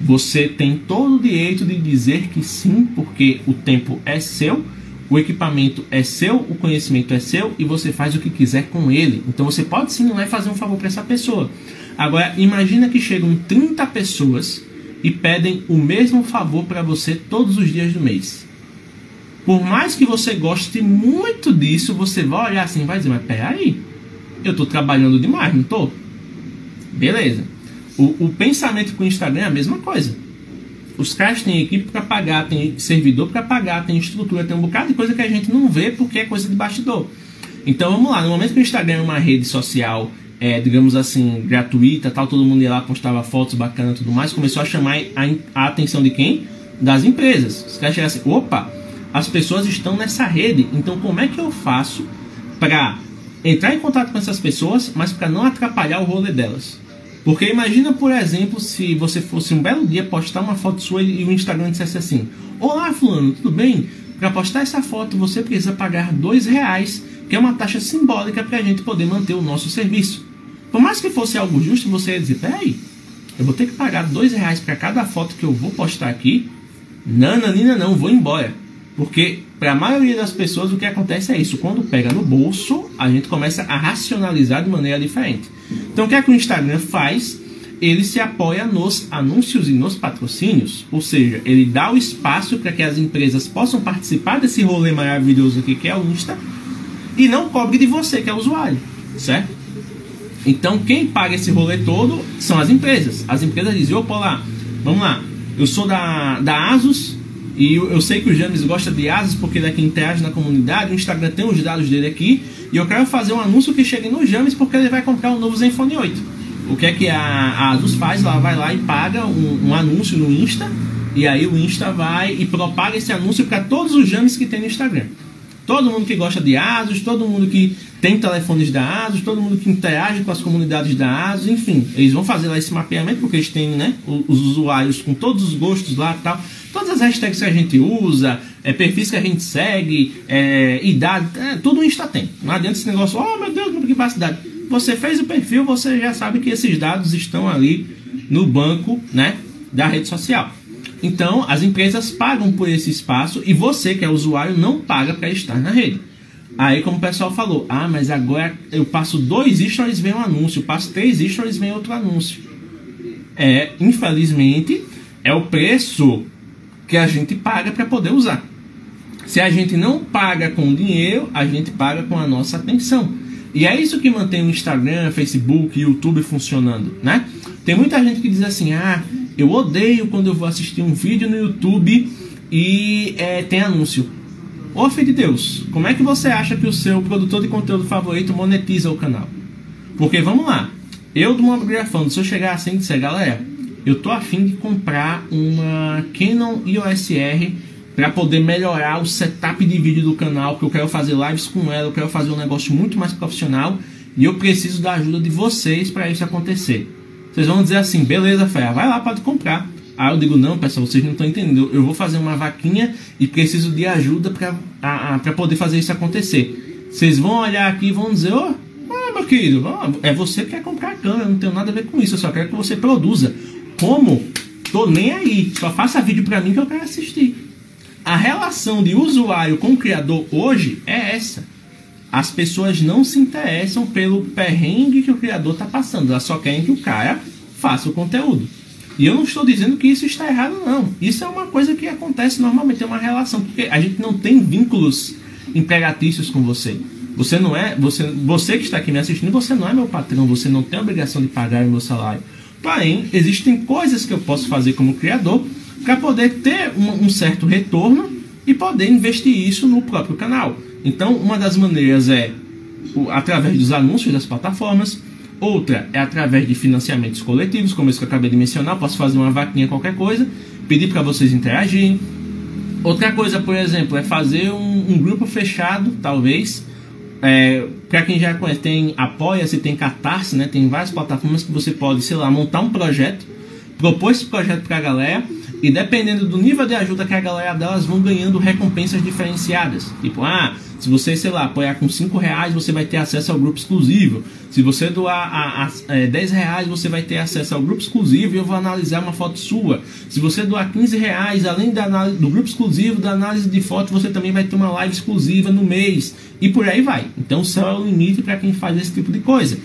Você tem todo o direito de dizer que sim, porque o tempo é seu, o equipamento é seu, o conhecimento é seu e você faz o que quiser com ele. Então você pode sim lá fazer um favor para essa pessoa. Agora, imagina que chegam 30 pessoas e pedem o mesmo favor para você todos os dias do mês. Por mais que você goste muito disso, você vai olhar assim e vai dizer, mas peraí, eu estou trabalhando demais, não estou? Beleza. O, o pensamento com o Instagram é a mesma coisa. Os caras têm equipe para pagar, tem servidor para pagar, tem estrutura, tem um bocado de coisa que a gente não vê porque é coisa de bastidor. Então vamos lá, no momento que o Instagram é uma rede social, é, digamos assim, gratuita, tal, todo mundo ia lá, postava fotos bacanas e tudo mais, começou a chamar a, a, atenção de quem? Das empresas. Os caras chegaram assim, opa, as pessoas estão nessa rede, então como é que eu faço para entrar em contato com essas pessoas, mas para não atrapalhar o rolê delas? Porque imagina, por exemplo, se você fosse um belo dia postar uma foto sua e o Instagram dissesse assim: Olá, Fulano, tudo bem? Para postar essa foto você precisa pagar dois reais, que é uma taxa simbólica para a gente poder manter o nosso serviço. Por mais que fosse algo justo, você ia dizer: Peraí, eu vou ter que pagar dois reais para cada foto que eu vou postar aqui? Não, Nanina, não, vou embora. Porque para a maioria das pessoas o que acontece é isso. Quando pega no bolso, a gente começa a racionalizar de maneira diferente. Então o que é que o Instagram faz? Ele se apoia nos anúncios e nos patrocínios, ou seja, ele dá o espaço para que as empresas possam participar desse rolê maravilhoso aqui que é o Insta e não cobre de você que é o usuário, certo? Então quem paga esse rolê todo são as empresas. As empresas dizem, opa lá, vamos lá, eu sou da, da Asus, e eu, eu, sei que o James gosta de Asus porque ele é quem interage na comunidade. O Instagram tem os dados dele aqui. E eu quero fazer um anúncio que chegue no James porque ele vai comprar um novo Zenfone 8. O que é que a, a Asus faz? Ela vai lá e paga um, um, anúncio no Insta. E aí o Insta vai e propaga esse anúncio para todos os James que tem no Instagram. Todo mundo que gosta de Asus, todo mundo que tem telefones da Asus, todo mundo que interage com as comunidades da Asus, enfim, eles vão fazer lá esse mapeamento porque eles têm né, os usuários com todos os gostos lá tal. Todas as hashtags que a gente usa, é, perfis que a gente segue, é, idade, é, tudo o Insta tem. Não adianta esse negócio, oh meu Deus, que privacidade. Você fez o perfil, você já sabe que esses dados estão ali no banco né, da rede social. Então, as empresas pagam por esse espaço e você, que é usuário, não paga para estar na rede. Aí, como o pessoal falou, ah, mas agora eu passo dois stories vem um anúncio, passo três stories vem outro anúncio. É, infelizmente, é o preço que a gente paga para poder usar. Se a gente não paga com dinheiro, a gente paga com a nossa atenção. E é isso que mantém o Instagram, Facebook, YouTube funcionando, né? Tem muita gente que diz assim: ah, eu odeio quando eu vou assistir um vídeo no YouTube e é, tem anúncio. Ô filho de Deus, como é que você acha que o seu produtor de conteúdo favorito monetiza o canal? Porque vamos lá, eu do Mobgrafando, se eu chegar assim e disser, galera, eu tô afim de comprar uma Canon EOS R para poder melhorar o setup de vídeo do canal, porque eu quero fazer lives com ela, eu quero fazer um negócio muito mais profissional e eu preciso da ajuda de vocês para isso acontecer. Vocês vão dizer assim, beleza, Fé, vai lá, pode comprar. Aí eu digo, não, pessoal, vocês não estão entendendo. Eu vou fazer uma vaquinha e preciso de ajuda para poder fazer isso acontecer. Vocês vão olhar aqui e vão dizer, ô, oh, meu querido, é você que quer comprar a câmera, não tenho nada a ver com isso, eu só quero que você produza. Como? Tô nem aí. Só faça vídeo para mim que eu quero assistir. A relação de usuário com o criador hoje é essa. As pessoas não se interessam pelo perrengue que o criador está passando. Elas só querem que o cara faça o conteúdo. E eu não estou dizendo que isso está errado, não. Isso é uma coisa que acontece normalmente, é uma relação, porque a gente não tem vínculos empregatícios com você. Você não é, você, você que está aqui me assistindo, você não é meu patrão, você não tem obrigação de pagar o meu salário. Porém, existem coisas que eu posso fazer como criador para poder ter um, um, certo retorno e poder investir isso no próprio canal. Então, uma das maneiras é através dos anúncios das plataformas, outra é através de financiamentos coletivos, como esse que eu acabei de mencionar. Posso fazer uma vaquinha, qualquer coisa, pedir para vocês interagirem. Outra coisa, por exemplo, é fazer um, um grupo fechado, talvez, é, para quem já conhece, tem Apoia-se, tem Catarse, né? Tem várias plataformas que você pode, sei lá, montar um projeto, propor esse projeto para a galera e dependendo do nível de ajuda que a galera delas vão ganhando recompensas diferenciadas. Tipo, ah, se você, sei lá, apoiar com 5 reais, você vai ter acesso ao grupo exclusivo. Se você doar a, a, é, 10 reais, você vai ter acesso ao grupo exclusivo e eu vou analisar uma foto sua. Se você doar 15 reais, além da análise, do grupo exclusivo, da análise de foto, você também vai ter uma live exclusiva no mês. E por aí vai. Então o céu é o limite para quem faz esse tipo de coisa.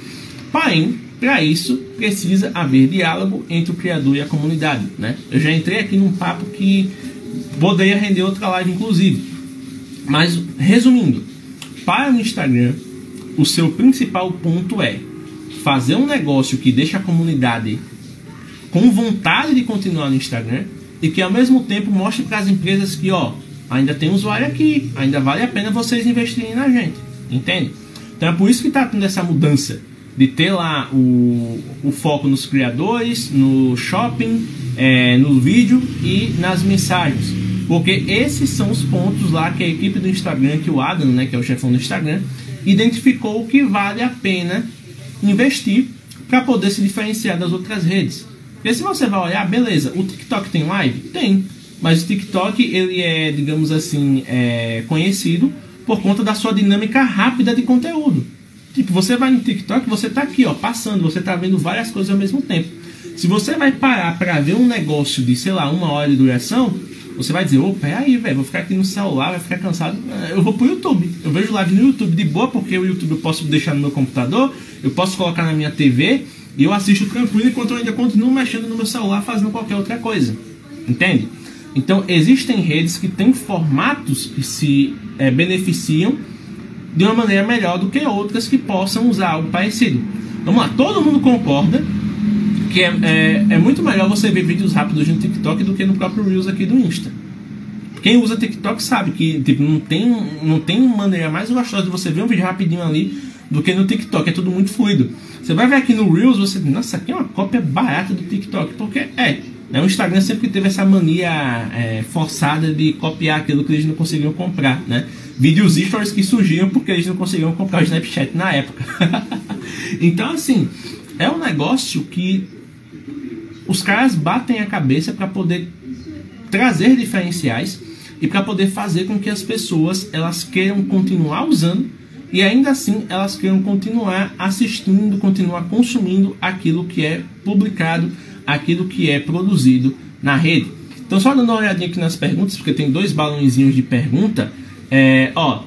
Porém, para isso, precisa haver diálogo entre o criador e a comunidade. Né? Eu já entrei aqui num papo que poderia render outra live, inclusive. Mas, resumindo, para o Instagram, o seu principal ponto é fazer um negócio que deixa a comunidade com vontade de continuar no Instagram e que ao mesmo tempo mostre para as empresas que, ó, ainda tem usuário aqui, ainda vale a pena vocês investirem na gente, entende? Então é por isso que está tendo essa mudança de ter lá o, o foco nos criadores, no shopping, é, no vídeo e nas mensagens. Porque esses são os pontos lá que a equipe do Instagram, que o Adam, né, que é o chefão do Instagram, identificou que vale a pena investir para poder se diferenciar das outras redes. Porque se você vai olhar, beleza, o TikTok tem live? Tem. Mas o TikTok, ele é, digamos assim, é, conhecido por conta da sua dinâmica rápida de conteúdo. Tipo, você vai no TikTok, você tá aqui, ó, passando, você tá vendo várias coisas ao mesmo tempo. Se você vai parar para ver um negócio de, sei lá, uma hora de duração, você vai dizer, opa, aí, velho, vou ficar aqui no celular, vai ficar cansado. Eu vou pro YouTube. Eu vejo live no YouTube de boa, porque o YouTube eu posso deixar no meu computador, eu posso colocar na minha TV e eu assisto tranquilo enquanto eu ainda continuo mexendo no meu celular fazendo qualquer outra coisa. Entende? Então, existem redes que têm formatos que se é, beneficiam de uma maneira melhor do que outras que possam usar algo parecido. Vamos lá, todo mundo concorda que é, é, é, muito melhor você ver vídeos rápidos no TikTok do que no próprio Reels aqui do Insta. Quem usa TikTok sabe que tipo, não, tem, não tem maneira mais gostosa de você ver um vídeo rapidinho ali do que no TikTok, é tudo muito fluido. Você vai ver aqui no Reels, você nossa, aqui é uma cópia barata do TikTok, porque é. Né, o Instagram sempre teve essa mania é, forçada de copiar aquilo que eles não conseguiam comprar, né? vídeos stories que surgiam porque eles não conseguiam comprar o Snapchat na época. então, assim, é um negócio que os caras batem a cabeça para poder trazer diferenciais e para poder fazer com que as pessoas elas queiram continuar usando e ainda assim elas queiram continuar assistindo, continuar consumindo aquilo que é publicado, aquilo que é produzido na rede. Então só dando uma olhadinha aqui nas perguntas, porque tem dois balãozinhos de pergunta. É, ó,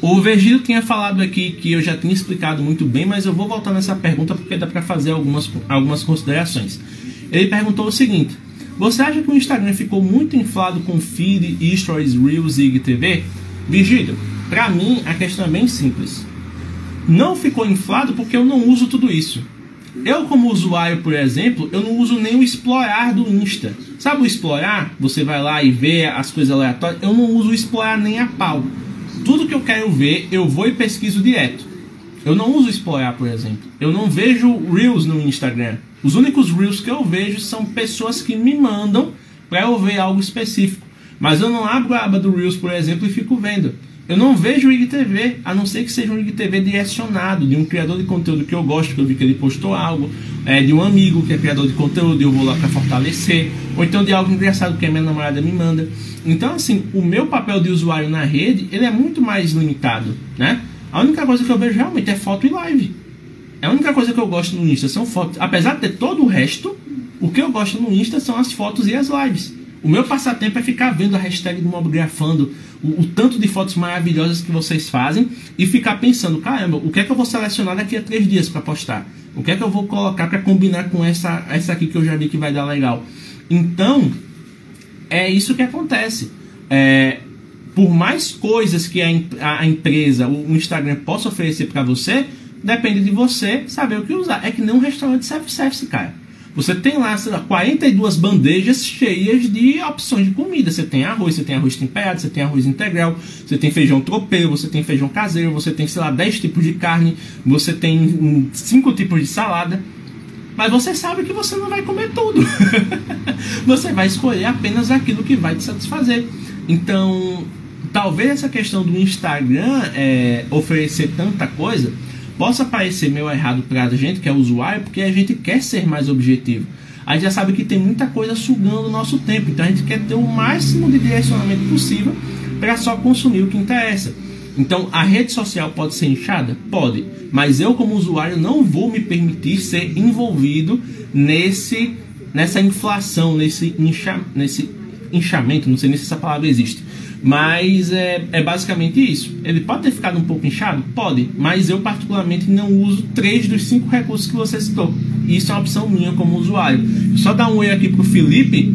o Virgílio tinha falado aqui que eu já tinha explicado muito bem, mas eu vou voltar nessa pergunta porque dá para fazer algumas, algumas considerações. Ele perguntou o seguinte: Você acha que o Instagram ficou muito inflado com feed, stories, reels e IGTV? Virgílio, para mim a questão é bem simples. Não ficou inflado porque eu não uso tudo isso. Eu, como usuário, por exemplo, eu não uso nem o explorar do Insta. Sabe o explorar? Você vai lá e vê as coisas aleatórias. Eu não uso o explorar nem a pau. Tudo que eu quero ver, eu vou e pesquiso direto. Eu não uso explorar, por exemplo. Eu não vejo Reels no Instagram. Os únicos Reels que eu vejo são pessoas que me mandam para eu ver algo específico. Mas eu não abro a aba do Reels, por exemplo, e fico vendo. Eu não vejo o IGTV, a não ser que seja um IGTV direcionado, de um criador de conteúdo que eu gosto, que eu vi que ele postou algo, é, de um amigo que é criador de conteúdo e eu vou lá para fortalecer, ou então de algo engraçado que a minha namorada me manda. Então, assim, o meu papel de usuário na rede, ele é muito mais limitado, né? A única coisa que eu vejo realmente é foto e live. É a única coisa que eu gosto no Insta são fotos. Apesar de ter todo o resto, o que eu gosto no Insta são as fotos e as lives. O meu passatempo é ficar vendo a hashtag do Mobgrafando, o, o, tanto de fotos maravilhosas que vocês fazem e ficar pensando, caramba, o que é que eu vou selecionar daqui a três dias para postar? O que é que eu vou colocar para combinar com essa, essa aqui que eu já vi que vai dar legal? Então, é isso que acontece. É, por mais coisas que a, a, empresa, o Instagram possa oferecer para você, depende de você saber o que usar. É que nem um restaurante self-service, cara. Você tem lá, sei lá, 42 bandejas cheias de opções de comida. Você tem arroz, você tem arroz temperado, você tem arroz integral, você tem feijão tropeiro, você tem feijão caseiro, você tem, sei lá, 10 tipos de carne, você tem 5 tipos de salada. Mas você sabe que você não vai comer tudo. você vai escolher apenas aquilo que vai te satisfazer. Então, talvez essa questão do Instagram é, oferecer tanta coisa possa parecer meio errado para a gente que é usuário, porque a gente quer ser mais objetivo. A gente já sabe que tem muita coisa sugando o nosso tempo, então a gente quer ter o máximo de direcionamento possível para só consumir o que interessa. Então, a rede social pode ser inchada? Pode. Mas eu, como usuário, não vou me permitir ser envolvido nesse, nessa inflação, nesse, incha, nesse inchamento, não sei nem se essa palavra existe. Mas é, é basicamente isso. Ele pode ter ficado um pouco inchado? Pode. Mas eu, particularmente, não uso três dos cinco recursos que você citou. Isso é uma opção minha como usuário. Só dar um oi aqui pro Felipe,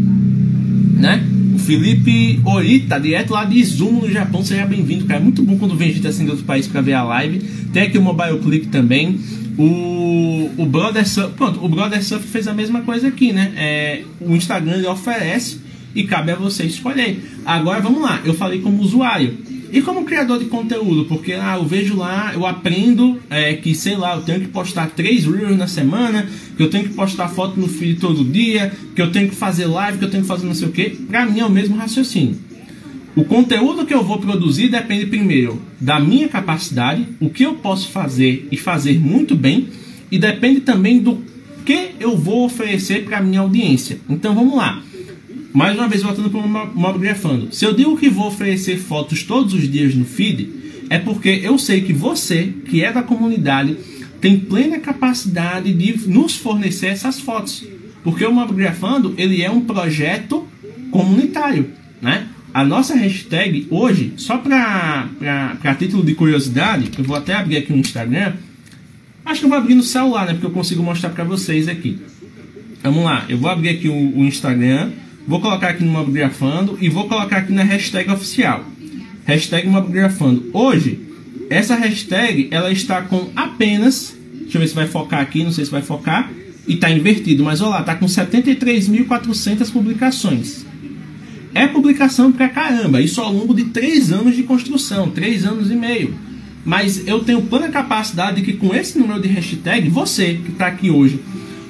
né? Felipe Orita, direto lá de Izumo, no Japão. Seja bem-vindo, cara. É muito bom quando vem gente assim de outro país para ver a live. Tem aqui o Mobile Click também. O, o Brother Surf, pronto, o Brother Surf fez a mesma coisa aqui, né? É, o Instagram ele oferece e cabe a você escolher. Agora vamos lá, eu falei como usuário. E como criador de conteúdo, porque ah, eu vejo lá, eu aprendo é, que, sei lá, eu tenho que postar três reels na semana, que eu tenho que postar foto no feed todo dia, que eu tenho que fazer live, que eu tenho que fazer não sei o que. Pra mim é o mesmo raciocínio. O conteúdo que eu vou produzir depende primeiro da minha capacidade, o que eu posso fazer e fazer muito bem, e depende também do que eu vou oferecer para minha audiência. Então vamos lá. Mais uma vez, voltando para o Mobgrafando. Se eu digo que vou oferecer fotos todos os dias no feed, é porque eu sei que você, que é da comunidade, tem plena capacidade de nos fornecer essas fotos. Porque o Mobgrafando, ele é um projeto comunitário, né? A nossa hashtag hoje, só para título de curiosidade, eu vou até abrir aqui no Instagram. Acho que eu vou abrir no celular, né? Porque eu consigo mostrar para vocês aqui. Vamos lá, eu vou abrir aqui o, o Instagram. Vou colocar aqui no Mobgrafando e vou colocar aqui na hashtag oficial. Hashtag Mobgrafando. Hoje, essa hashtag ela está com apenas. Deixa eu ver se vai focar aqui, não sei se vai focar. E está invertido, mas olha lá, está com 73.400 publicações. É publicação pra caramba, isso ao longo de 3 anos de construção, 3 anos e meio. Mas eu tenho plena capacidade de que com esse número de hashtag, você que está aqui hoje,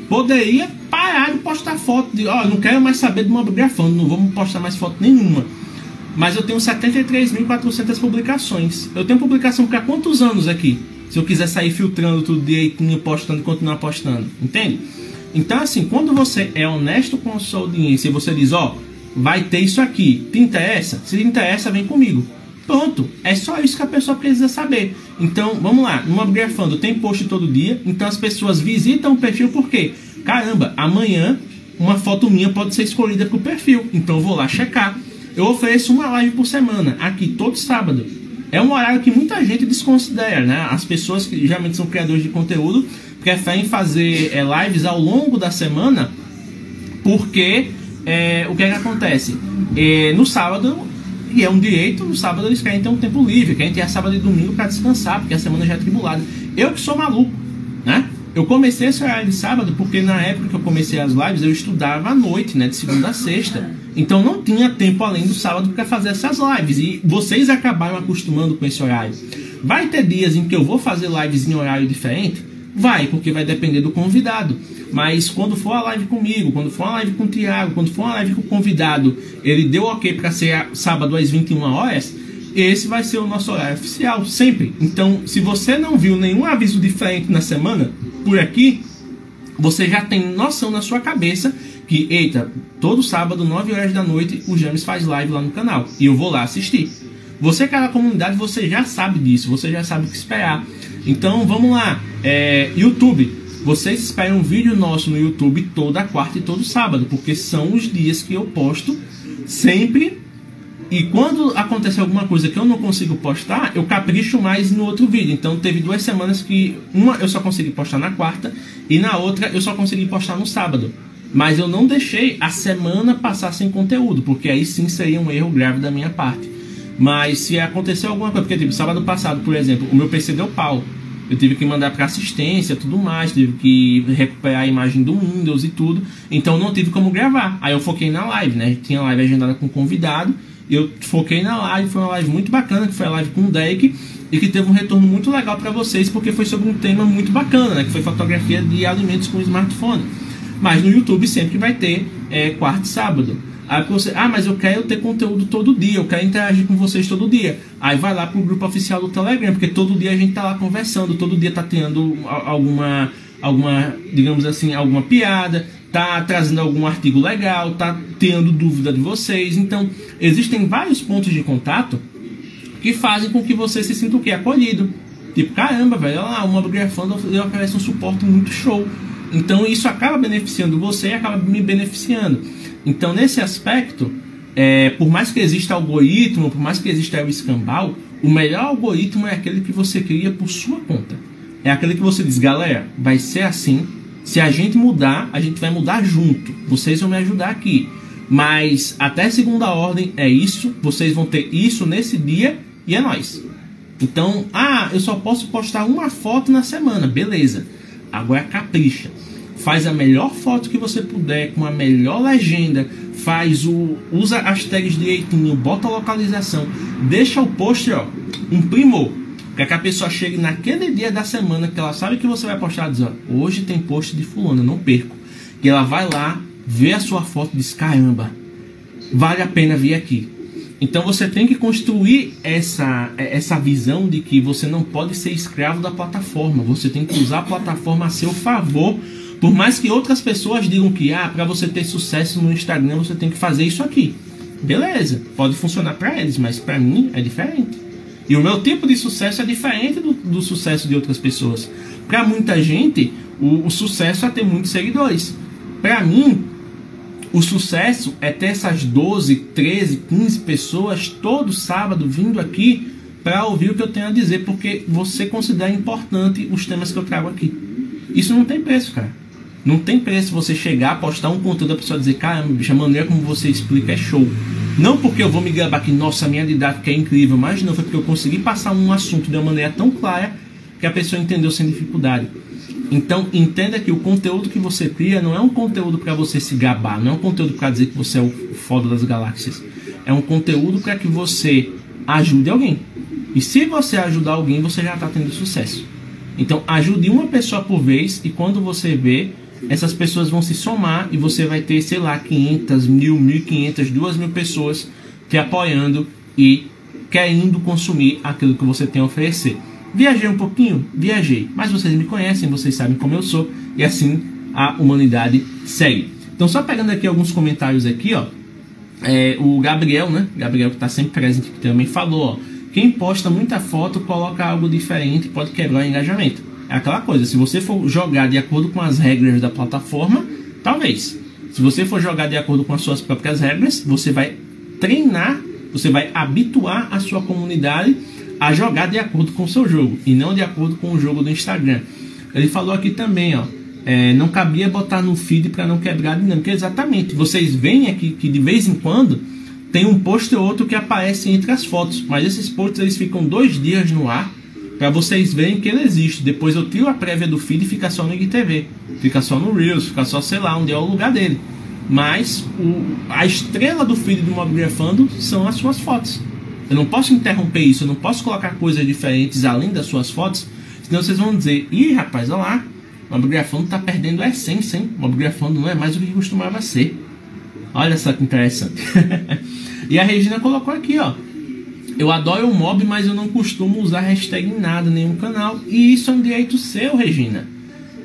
poderia parar de postar foto de, ó, não quero mais saber do Mobgrafando, não vamos postar mais foto nenhuma. Mas eu tenho 73.400 publicações. Eu tenho publicação para quantos anos aqui? Se eu quiser sair filtrando tudo direitinho, postando e continuar postando, entende? Então, assim, quando você é honesto com a sua audiência e você diz, ó, vai ter isso aqui, te interessa? Se te interessa, vem comigo. Pronto, é só isso que a pessoa precisa saber. Então, vamos lá, no Mobgrafando tem post todo dia, então as pessoas visitam o perfil por quê? Caramba, amanhã uma foto minha pode ser escolhida para o perfil, então eu vou lá checar. Eu ofereço uma live por semana, aqui todo sábado. É um horário que muita gente desconsidera, né? As pessoas que geralmente são criadores de conteúdo preferem fazer é, lives ao longo da semana, porque é, o que, é que acontece? É, no sábado, e é um direito, no sábado eles querem ter um tempo livre, querem ter sábado e domingo para descansar, porque a semana já é tribulada. Eu que sou maluco, né? Eu comecei horário de sábado porque na época que eu comecei as lives eu estudava à noite, né, de segunda a sexta. Então não tinha tempo além do sábado para fazer essas lives e vocês acabaram acostumando com esse horário. Vai ter dias em que eu vou fazer lives em horário diferente? Vai, porque vai depender do convidado. Mas quando for a live comigo, quando for a live com o Thiago, quando for a live com o convidado, ele deu ok para ser sábado às 21 horas, esse vai ser o nosso horário oficial, sempre. Então, se você não viu nenhum aviso diferente na semana, por aqui, você já tem noção na sua cabeça que, eita, todo sábado, 9 horas da noite, o James faz live lá no canal. E eu vou lá assistir. Você que é da comunidade, você já sabe disso, você já sabe o que esperar. Então, vamos lá. É, YouTube. Vocês esperam um vídeo nosso no YouTube toda quarta e todo sábado, porque são os dias que eu posto sempre e quando acontece alguma coisa que eu não consigo postar, eu capricho mais no outro vídeo. Então teve duas semanas que uma eu só consegui postar na quarta e na outra eu só consegui postar no sábado. Mas eu não deixei a semana passar sem conteúdo, porque aí sim seria um erro grave da minha parte. Mas se acontecer alguma coisa, porque tipo, sábado passado, por exemplo, o meu PC deu pau. Eu tive que mandar para assistência, tudo mais, tive que recuperar a imagem do Windows e tudo. Então não tive como gravar. Aí eu foquei na live, né? Tinha live agendada com convidado eu foquei na live, foi uma live muito bacana, que foi a live com o Deck, e que teve um retorno muito legal para vocês, porque foi sobre um tema muito bacana, né, que foi fotografia de alimentos com smartphone. Mas no YouTube sempre vai ter é, quarto e sábado. Aí você, ah, mas eu quero ter conteúdo todo dia, eu quero interagir com vocês todo dia. Aí vai lá pro grupo oficial do Telegram, porque todo dia a gente tá lá conversando, todo dia tá tendo alguma, alguma, digamos assim, alguma piada, tá trazendo algum artigo legal, tá tendo dúvida de vocês. Então, existem vários pontos de contato que fazem com que você se sinta o quê? Acolhido. Tipo, caramba, velho, olha lá, uma Fund oferece um suporte muito show. Então isso acaba beneficiando você e acaba me beneficiando. Então, nesse aspecto, é, por mais que exista algoritmo, por mais que exista o escambau, o melhor algoritmo é aquele que você cria por sua conta. É aquele que você diz, galera, vai ser assim. Se a gente mudar, a gente vai mudar junto. Vocês vão me ajudar aqui. Mas até segunda ordem é isso. Vocês vão ter isso nesse dia e é nós. Então, ah, eu só posso postar uma foto na semana. Beleza. Agora capricha faz a melhor foto que você puder, com a melhor legenda, faz o. usa as tags direitinho, bota localização, deixa o post, ó, um. Para que a pessoa chegue naquele dia da semana que ela sabe que você vai postar, diz, ó, hoje tem post de fulano, não perco. Que ela vai lá, vê a sua foto e diz, caramba, vale a pena vir aqui. Então você tem que construir essa, essa visão de que você não pode ser escravo da plataforma. Você tem que usar a plataforma a seu favor por mais que outras pessoas digam que ah, para você ter sucesso no Instagram você tem que fazer isso aqui. Beleza, pode funcionar para eles, mas para mim é diferente. E o meu tipo de sucesso é diferente do, do sucesso de outras pessoas. Para muita gente, o, o, sucesso é ter muitos seguidores. Para mim, o sucesso é ter essas 12, 13, 15 pessoas todo sábado vindo aqui para ouvir o que eu tenho a dizer, porque você considera importante os temas que eu trago aqui. Isso não tem preço, cara. Não tem preço você chegar, postar um conteúdo a pessoa dizer, caramba, bicho, a maneira como você explica é show. Não porque eu vou me gabar que, nossa, minha didática é incrível, mas não, foi porque eu consegui passar um assunto de uma maneira tão clara que a pessoa entendeu sem dificuldade. Então, entenda que o conteúdo que você cria não é um conteúdo para você se gabar, não é um conteúdo para dizer que você é o foda das galáxias. É um conteúdo para que você ajude alguém. E se você ajudar alguém, você já está tendo sucesso. Então, ajude uma pessoa por vez e quando você vê, essas pessoas vão se somar e você vai ter, sei lá, 500, mil, 1.500, 2.000 pessoas te apoiando e querendo consumir aquilo que você tem a oferecer. Viajei um pouquinho? Viajei. Mas vocês me conhecem, vocês sabem como eu sou e assim a humanidade segue. Então, só pegando aqui alguns comentários aqui, ó. É, o Gabriel, né? Gabriel que está sempre presente, que também falou, ó. Quem posta muita foto coloca algo diferente pode quebrar o engajamento. É aquela coisa, se você for jogar de acordo com as regras da plataforma, talvez. Se você for jogar de acordo com as suas próprias regras, você vai treinar, você vai habituar a sua comunidade a jogar de acordo com o seu jogo e não de acordo com o jogo do Instagram. Ele falou aqui também, ó, é, não cabia botar no feed para não quebrar a dinâmica. Exatamente. Vocês veem aqui que de vez em quando tem um post ou outro que aparece entre as fotos, mas esses posts eles ficam dois dias no ar para vocês verem que ele existe. Depois eu tiro a prévia do feed e fica só no IGTV, fica só no Reels, fica só, sei lá, onde é o lugar dele. Mas o, a estrela do feed do Mobigrafando são as suas fotos. Eu não posso interromper isso, eu não posso colocar coisas diferentes além das suas fotos, senão vocês vão dizer, ih rapaz, olha lá, o Mobigrafando está perdendo a essência, hein? O Mobigrafando não é mais o que costumava ser. Olha só que interessante. e a Regina colocou aqui, ó. Eu adoro o mob, mas eu não costumo usar hashtag em nada, nenhum canal. E isso é um direito seu, Regina.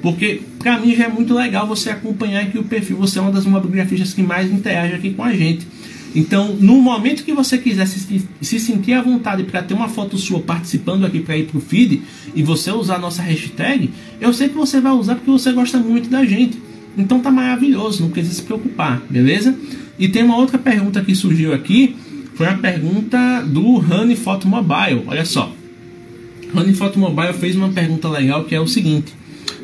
Porque pra mim já é muito legal você acompanhar aqui o perfil. Você é uma das mobigrafistas que mais interage aqui com a gente. Então, no momento que você quiser se, se sentir à vontade para ter uma foto sua participando aqui para ir pro feed e você usar a nossa hashtag, eu sei que você vai usar porque você gosta muito da gente. Então tá maravilhoso, não precisa se preocupar, beleza? E tem uma outra pergunta que surgiu aqui foi a pergunta do Honey Photo Mobile. Olha só. Honey Photo Mobile fez uma pergunta legal que é o seguinte.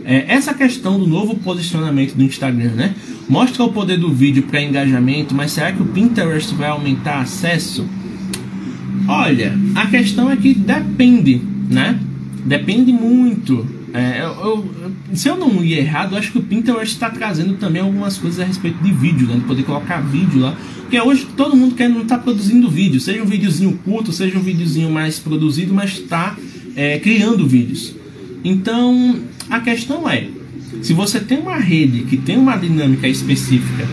É, essa questão do novo posicionamento do Instagram, né? Mostra o poder do vídeo para engajamento, mas será que o Pinterest vai aumentar acesso? Olha, a questão é que depende, né? Depende muito. É, eu, eu, se eu não ir errado, eu acho que o Pinterest está trazendo também algumas coisas a respeito de vídeo, né? De poder colocar vídeo lá. Porque hoje todo mundo quer não estar tá produzindo vídeo, seja um videozinho curto, seja um videozinho mais produzido, mas está é, criando vídeos. Então a questão é, se você tem uma rede que tem uma dinâmica específica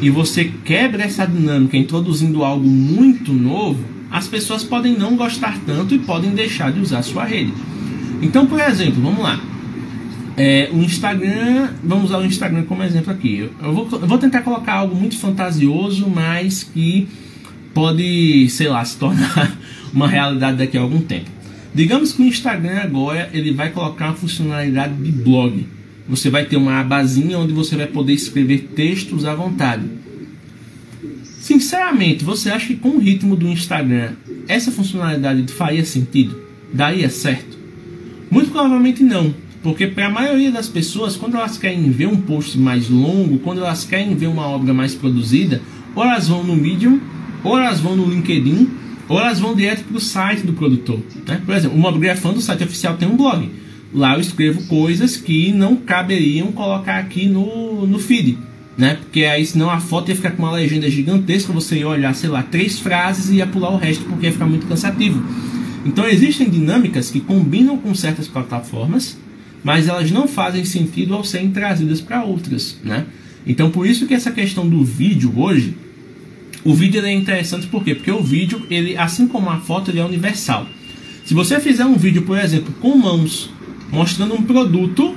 e você quebra essa dinâmica introduzindo algo muito novo, as pessoas podem não gostar tanto e podem deixar de usar a sua rede. Então, por exemplo, vamos lá. É, o Instagram, vamos usar o Instagram como exemplo aqui. Eu vou, eu vou tentar colocar algo muito fantasioso, mas que pode, sei lá, se tornar uma realidade daqui a algum tempo. Digamos que o Instagram agora ele vai colocar uma funcionalidade de blog. Você vai ter uma abazinha onde você vai poder escrever textos à vontade. Sinceramente, você acha que com o ritmo do Instagram essa funcionalidade faria sentido? Daria certo? Muito provavelmente não. Porque para a maioria das pessoas, quando elas querem ver um post mais longo, quando elas querem ver uma obra mais produzida, ou elas vão no Medium, ou elas vão no LinkedIn, ou elas vão direto para o site do produtor. Né? Por exemplo, o Mobigrafando do site oficial tem um blog. Lá eu escrevo coisas que não caberiam colocar aqui no, no feed. Né? Porque aí senão a foto ia ficar com uma legenda gigantesca, você ia olhar, sei lá, três frases e ia pular o resto porque ia ficar muito cansativo. Então existem dinâmicas que combinam com certas plataformas mas elas não fazem sentido ao serem trazidas para outras, né? Então por isso que essa questão do vídeo hoje, o vídeo é interessante por quê? Porque o vídeo, ele, assim como a foto, ele é universal. Se você fizer um vídeo, por exemplo, com mãos, mostrando um produto,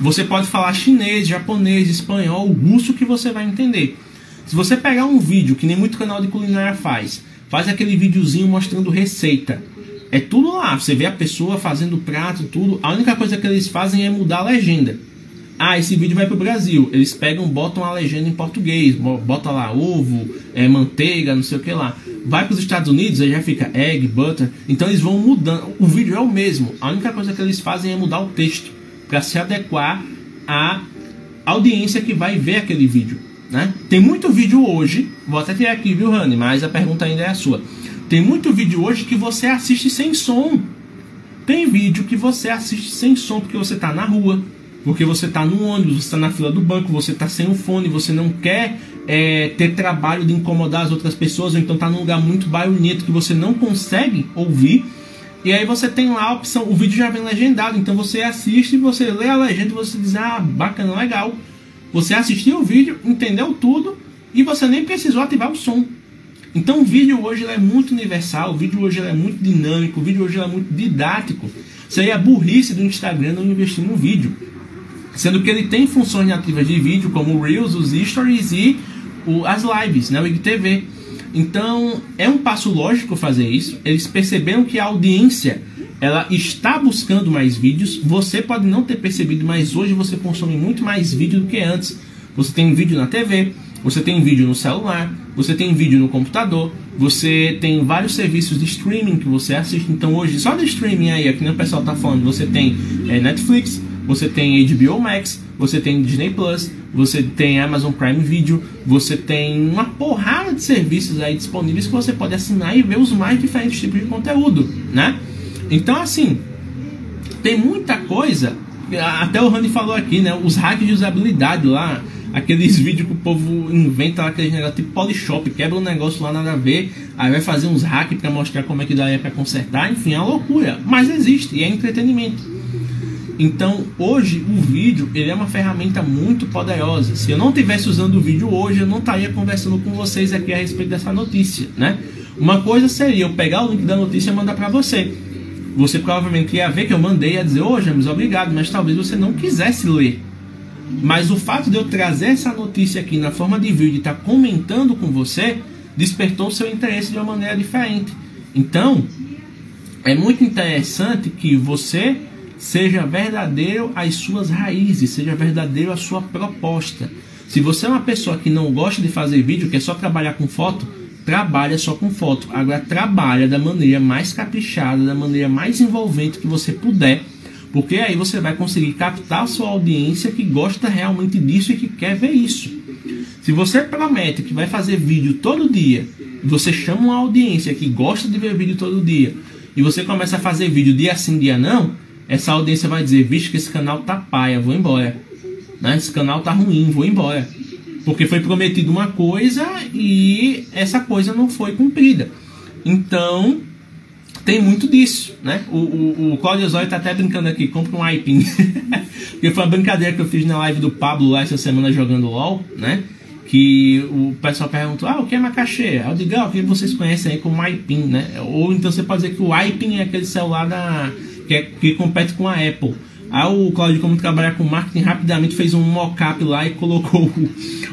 você pode falar chinês, japonês, espanhol, russo que você vai entender. Se você pegar um vídeo, que nem muito canal de culinária faz, faz aquele videozinho mostrando receita, é tudo lá. Você vê a pessoa fazendo prato, tudo. A única coisa que eles fazem é mudar a legenda. Ah, esse vídeo vai para o Brasil. Eles pegam, botam a legenda em português, bota lá ovo, é, manteiga, não sei o que lá. Vai para os Estados Unidos, aí já fica egg, butter. Então eles vão mudando. O vídeo é o mesmo. A única coisa que eles fazem é mudar o texto para se adequar à audiência que vai ver aquele vídeo. Né? Tem muito vídeo hoje. Vou até tirar aqui, viu, Rani? Mas a pergunta ainda é a sua tem muito vídeo hoje que você assiste sem som. Tem vídeo que você assiste sem som porque você está na rua, porque você está no ônibus, você está na fila do banco, você está sem o fone, você não quer é, ter trabalho de incomodar as outras pessoas, ou então está num lugar muito barulhento que você não consegue ouvir. E aí você tem lá a opção, o vídeo já vem legendado, então você assiste, você lê a legenda e você diz, ah, bacana, legal. Você assistiu o vídeo, entendeu tudo e você nem precisou ativar o som. Então o vídeo hoje é muito universal, o vídeo hoje é muito dinâmico, o vídeo hoje é muito didático. Seria a burrice do Instagram não investir no vídeo. Sendo que ele tem funções nativas de vídeo, como o Reels, os Stories e o, as lives, né, o IGTV. Então é um passo lógico fazer isso. Eles perceberam que a audiência ela está buscando mais vídeos. Você pode não ter percebido, mas hoje você consome muito mais vídeo do que antes. Você tem vídeo na TV, você tem vídeo no celular, você tem vídeo no computador, você tem vários serviços de streaming que você assiste. Então hoje, só de streaming aí, aqui o pessoal tá falando, você tem é, Netflix, você tem HBO Max, você tem Disney Plus, você tem Amazon Prime Video, você tem uma porrada de serviços aí disponíveis que você pode assinar e ver os mais diferentes tipos de conteúdo, né? Então assim, tem muita coisa. Até o Rani falou aqui, né? Os hacks de usabilidade lá aqueles vídeos que o povo inventa aqueles negócios tipo Polishop, quebra um negócio lá nada a ver, aí vai fazer uns hacks para mostrar como é que daria para consertar, enfim, é uma loucura, mas existe e é entretenimento. Então, hoje o vídeo ele é uma ferramenta muito poderosa. Se eu não tivesse usando o vídeo hoje, eu não estaria conversando com vocês aqui a respeito dessa notícia, né? Uma coisa seria eu pegar o link da notícia e mandar para você. Você provavelmente ia ver que eu mandei a dizer, ô oh, James, obrigado, mas talvez você não quisesse ler mas o fato de eu trazer essa notícia aqui na forma de vídeo e estar tá comentando com você despertou seu interesse de uma maneira diferente. Então, é muito interessante que você seja verdadeiro às suas raízes, seja verdadeiro à sua proposta. Se você é uma pessoa que não gosta de fazer vídeo, quer só trabalhar com foto, trabalha só com foto. Agora trabalha da maneira mais caprichada, da maneira mais envolvente que você puder porque aí você vai conseguir captar a sua audiência que gosta realmente disso e que quer ver isso. Se você promete que vai fazer vídeo todo dia, você chama uma audiência que gosta de ver vídeo todo dia, e você começa a fazer vídeo dia sim, dia não, essa audiência vai dizer, vixe que esse canal tá paia, vou embora. Né? Esse canal tá ruim, vou embora. Porque foi prometido uma coisa e essa coisa não foi cumprida. Então, tem muito disso, né? O, o, o Claudio Zóio tá até brincando aqui, compra um iPin. Porque foi uma brincadeira que eu fiz na live do Pablo lá essa semana jogando LOL, né? que o pessoal perguntou, ah, o que é macaxeira? Eu digo, ah, o que vocês conhecem aí como iPin, né? Ou então você pode dizer que o iPin é aquele celular da, que, é, que compete com a Apple. Aí o Claudio, como trabalha com marketing, rapidamente fez um mockup lá e colocou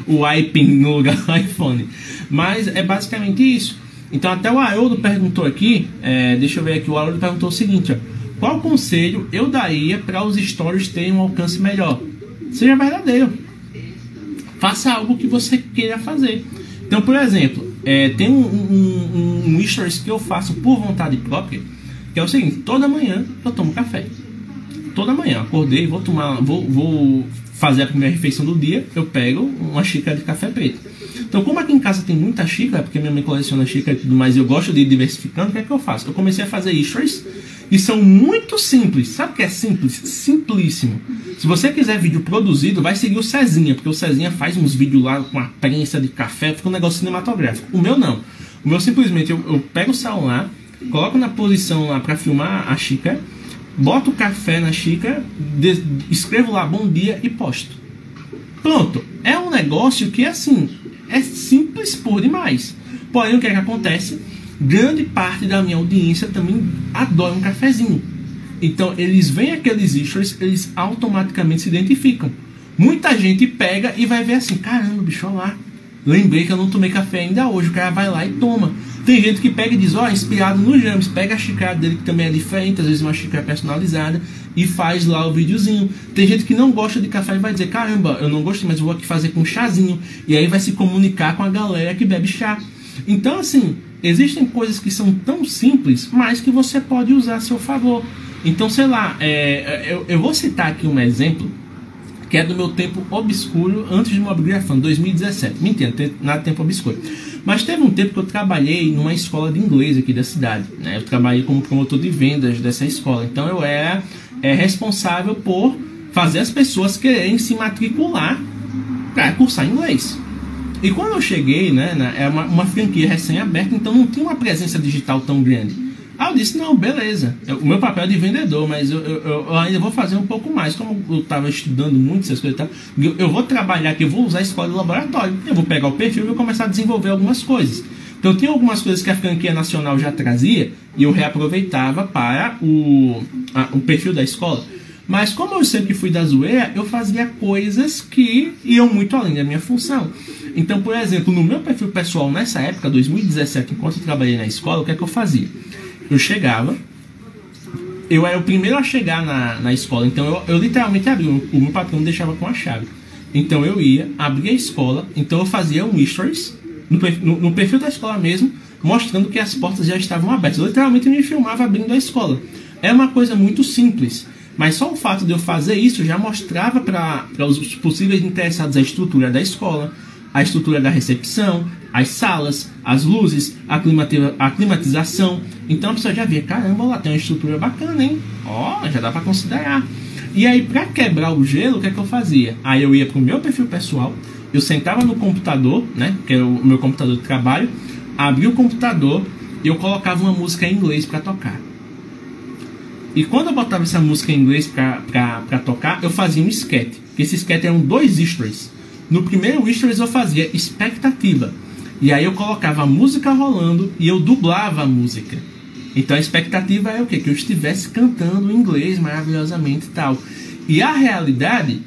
o, o iPin no lugar do iPhone. Mas é basicamente isso. Então até o Haroldo perguntou aqui, é, deixa eu ver aqui, o Haroldo perguntou o seguinte, ó, qual conselho eu daria para os stories terem um alcance melhor? Seja verdadeiro. Faça algo que você queira fazer. Então, por exemplo, é, tem um, um, um, um stories que eu faço por vontade própria, que é o seguinte, toda manhã eu tomo café. Toda manhã, acordei, vou tomar, vou, vou fazer a primeira refeição do dia, eu pego uma xícara de café preto. Então, como aqui em casa tem muita xícara, porque minha mãe coleciona xícara e tudo mais, eu gosto de ir diversificando, o que é que eu faço? Eu comecei a fazer stories e são muito simples. Sabe o que é simples? Simplíssimo. Se você quiser vídeo produzido, vai seguir o Cezinha, porque o Cezinha faz uns vídeos lá com a prensa de café, fica um negócio cinematográfico. O meu não. O meu simplesmente eu, eu pego o celular, coloco na posição lá para filmar a xícara, boto o café na xícara, escrevo lá bom dia e posto. Pronto. É um negócio que assim é simples por demais. Porém, o que é que acontece? Grande parte da minha audiência também adora um cafezinho. Então, eles veem aqueles stories, eles automaticamente se identificam. Muita gente pega e vai ver assim: caramba, bicho, olha lá. Lembrei que eu não tomei café ainda hoje. O cara vai lá e toma. Tem gente que pega e diz: Ó, oh, inspirado no James, pega a xícara dele que também é diferente, às vezes uma xícara personalizada, e faz lá o videozinho. Tem gente que não gosta de café e vai dizer: caramba, eu não gostei, mas vou aqui fazer com chazinho. E aí vai se comunicar com a galera que bebe chá. Então, assim, existem coisas que são tão simples, mas que você pode usar a seu favor. Então, sei lá, é, eu, eu vou citar aqui um exemplo que é do meu tempo obscuro antes de Mobigrafando, 2017. Mentira, nada tempo obscuro. Mas teve um tempo que eu trabalhei numa escola de inglês aqui da cidade. Né? Eu trabalhei como promotor de vendas dessa escola. Então eu era é, responsável por fazer as pessoas quererem se matricular para cursar inglês. E quando eu cheguei, né, é uma, uma franquia recém-aberta, então não tinha uma presença digital tão grande. Aí eu disse, não, beleza. Eu, o meu papel é de vendedor, mas eu, eu, eu, ainda vou fazer um pouco mais. Como eu estava estudando muito essas coisas, eu, eu vou trabalhar aqui, eu vou usar a escola de laboratório. Eu vou pegar o perfil e vou começar a desenvolver algumas coisas. Então tinha algumas coisas que a franquia nacional já trazia e eu reaproveitava para o, a, o perfil da escola. Mas como eu sempre fui da zoeira, eu fazia coisas que iam muito além da minha função. Então, por exemplo, no meu perfil pessoal nessa época, 2017, enquanto eu trabalhei na escola, o que é que eu fazia? Eu chegava, eu era o primeiro a chegar na, na escola, então eu, eu literalmente abria, o meu patrão deixava com a chave. Então eu ia, abria a escola, então eu fazia um stories no, no, no perfil da escola mesmo, mostrando que as portas já estavam abertas. Eu literalmente me filmava abrindo a escola. É uma coisa muito simples, mas só o fato de eu fazer isso já mostrava para os possíveis interessados a estrutura da escola, a estrutura da recepção, as salas, as luzes, a, a climatização. Então a pessoa já vê, caramba, lá tem uma estrutura bacana, hein? Ó, oh, já dá para considerar. E aí, para quebrar o gelo, o que é que eu fazia? Aí eu ia pro meu perfil pessoal, eu sentava no computador, né? Que é o meu computador de trabalho, abria o computador e eu colocava uma música em inglês para tocar. E quando eu botava essa música em inglês para tocar, eu fazia um sketch. Esse sketch eram dois stories. No primeiro stories eu fazia expectativa. E aí eu colocava a música rolando e eu dublava a música. Então a expectativa é o quê? Que eu estivesse cantando em inglês maravilhosamente e tal. E a realidade,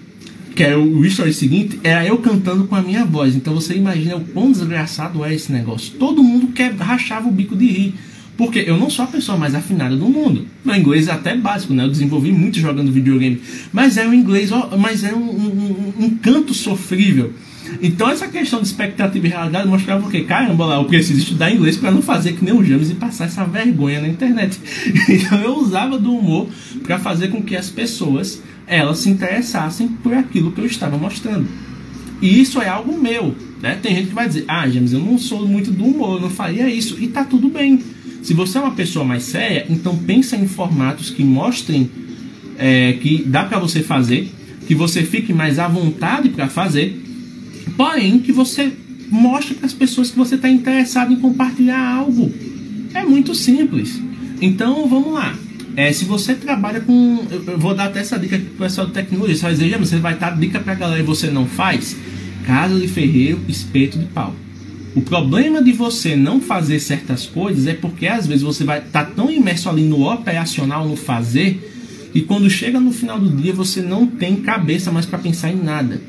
que é o story seguinte, era eu cantando com a minha voz. Então você imagina o quão desgraçado é esse negócio. Todo mundo quer rachava o bico de rir. Porque eu não sou a pessoa mais afinada do mundo. Meu inglês é até básico, né? Eu desenvolvi muito jogando videogame. Mas é um inglês, mas é um, um, um canto sofrível. Então essa questão de expectativa e realidade mostrava o que? Caramba, lá, eu preciso estudar inglês para não fazer que nem o James e passar essa vergonha na internet. Então eu usava do humor para fazer com que as pessoas elas se interessassem por aquilo que eu estava mostrando. E isso é algo meu. Né? Tem gente que vai dizer, ah, James, eu não sou muito do humor, eu não faria isso. E tá tudo bem. Se você é uma pessoa mais séria, então pensa em formatos que mostrem é, que dá para você fazer, que você fique mais à vontade para fazer, porém que você mostre para as pessoas que você está interessado em compartilhar algo. É muito simples. Então vamos lá. É, se você trabalha com. Eu vou dar até essa dica para o pessoal de tecnologia. Você vai dizer, você vai dar dica para a galera e você não faz. casa de ferreiro, espeto de pau. O problema de você não fazer certas coisas é porque às vezes você vai estar tá tão imerso ali no operacional, no fazer, e quando chega no final do dia você não tem cabeça mais para pensar em nada.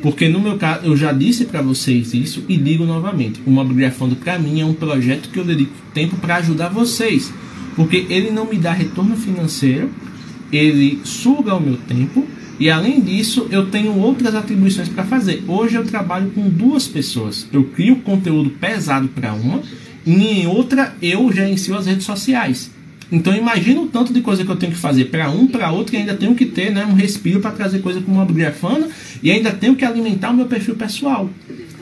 Porque no meu caso, eu já disse para vocês isso e digo novamente: o Mobigrafando para mim é um projeto que eu dedico tempo para ajudar vocês. Porque ele não me dá retorno financeiro, ele suga o meu tempo e além disso, eu tenho outras atribuições para fazer. Hoje eu trabalho com duas pessoas. Eu crio conteúdo pesado para uma e em outra eu gerencio as redes sociais. Então imagina o tanto de coisa que eu tenho que fazer para um, para outro, e ainda tenho que ter né, um respiro para trazer coisa como uma grafana e ainda tenho que alimentar o meu perfil pessoal.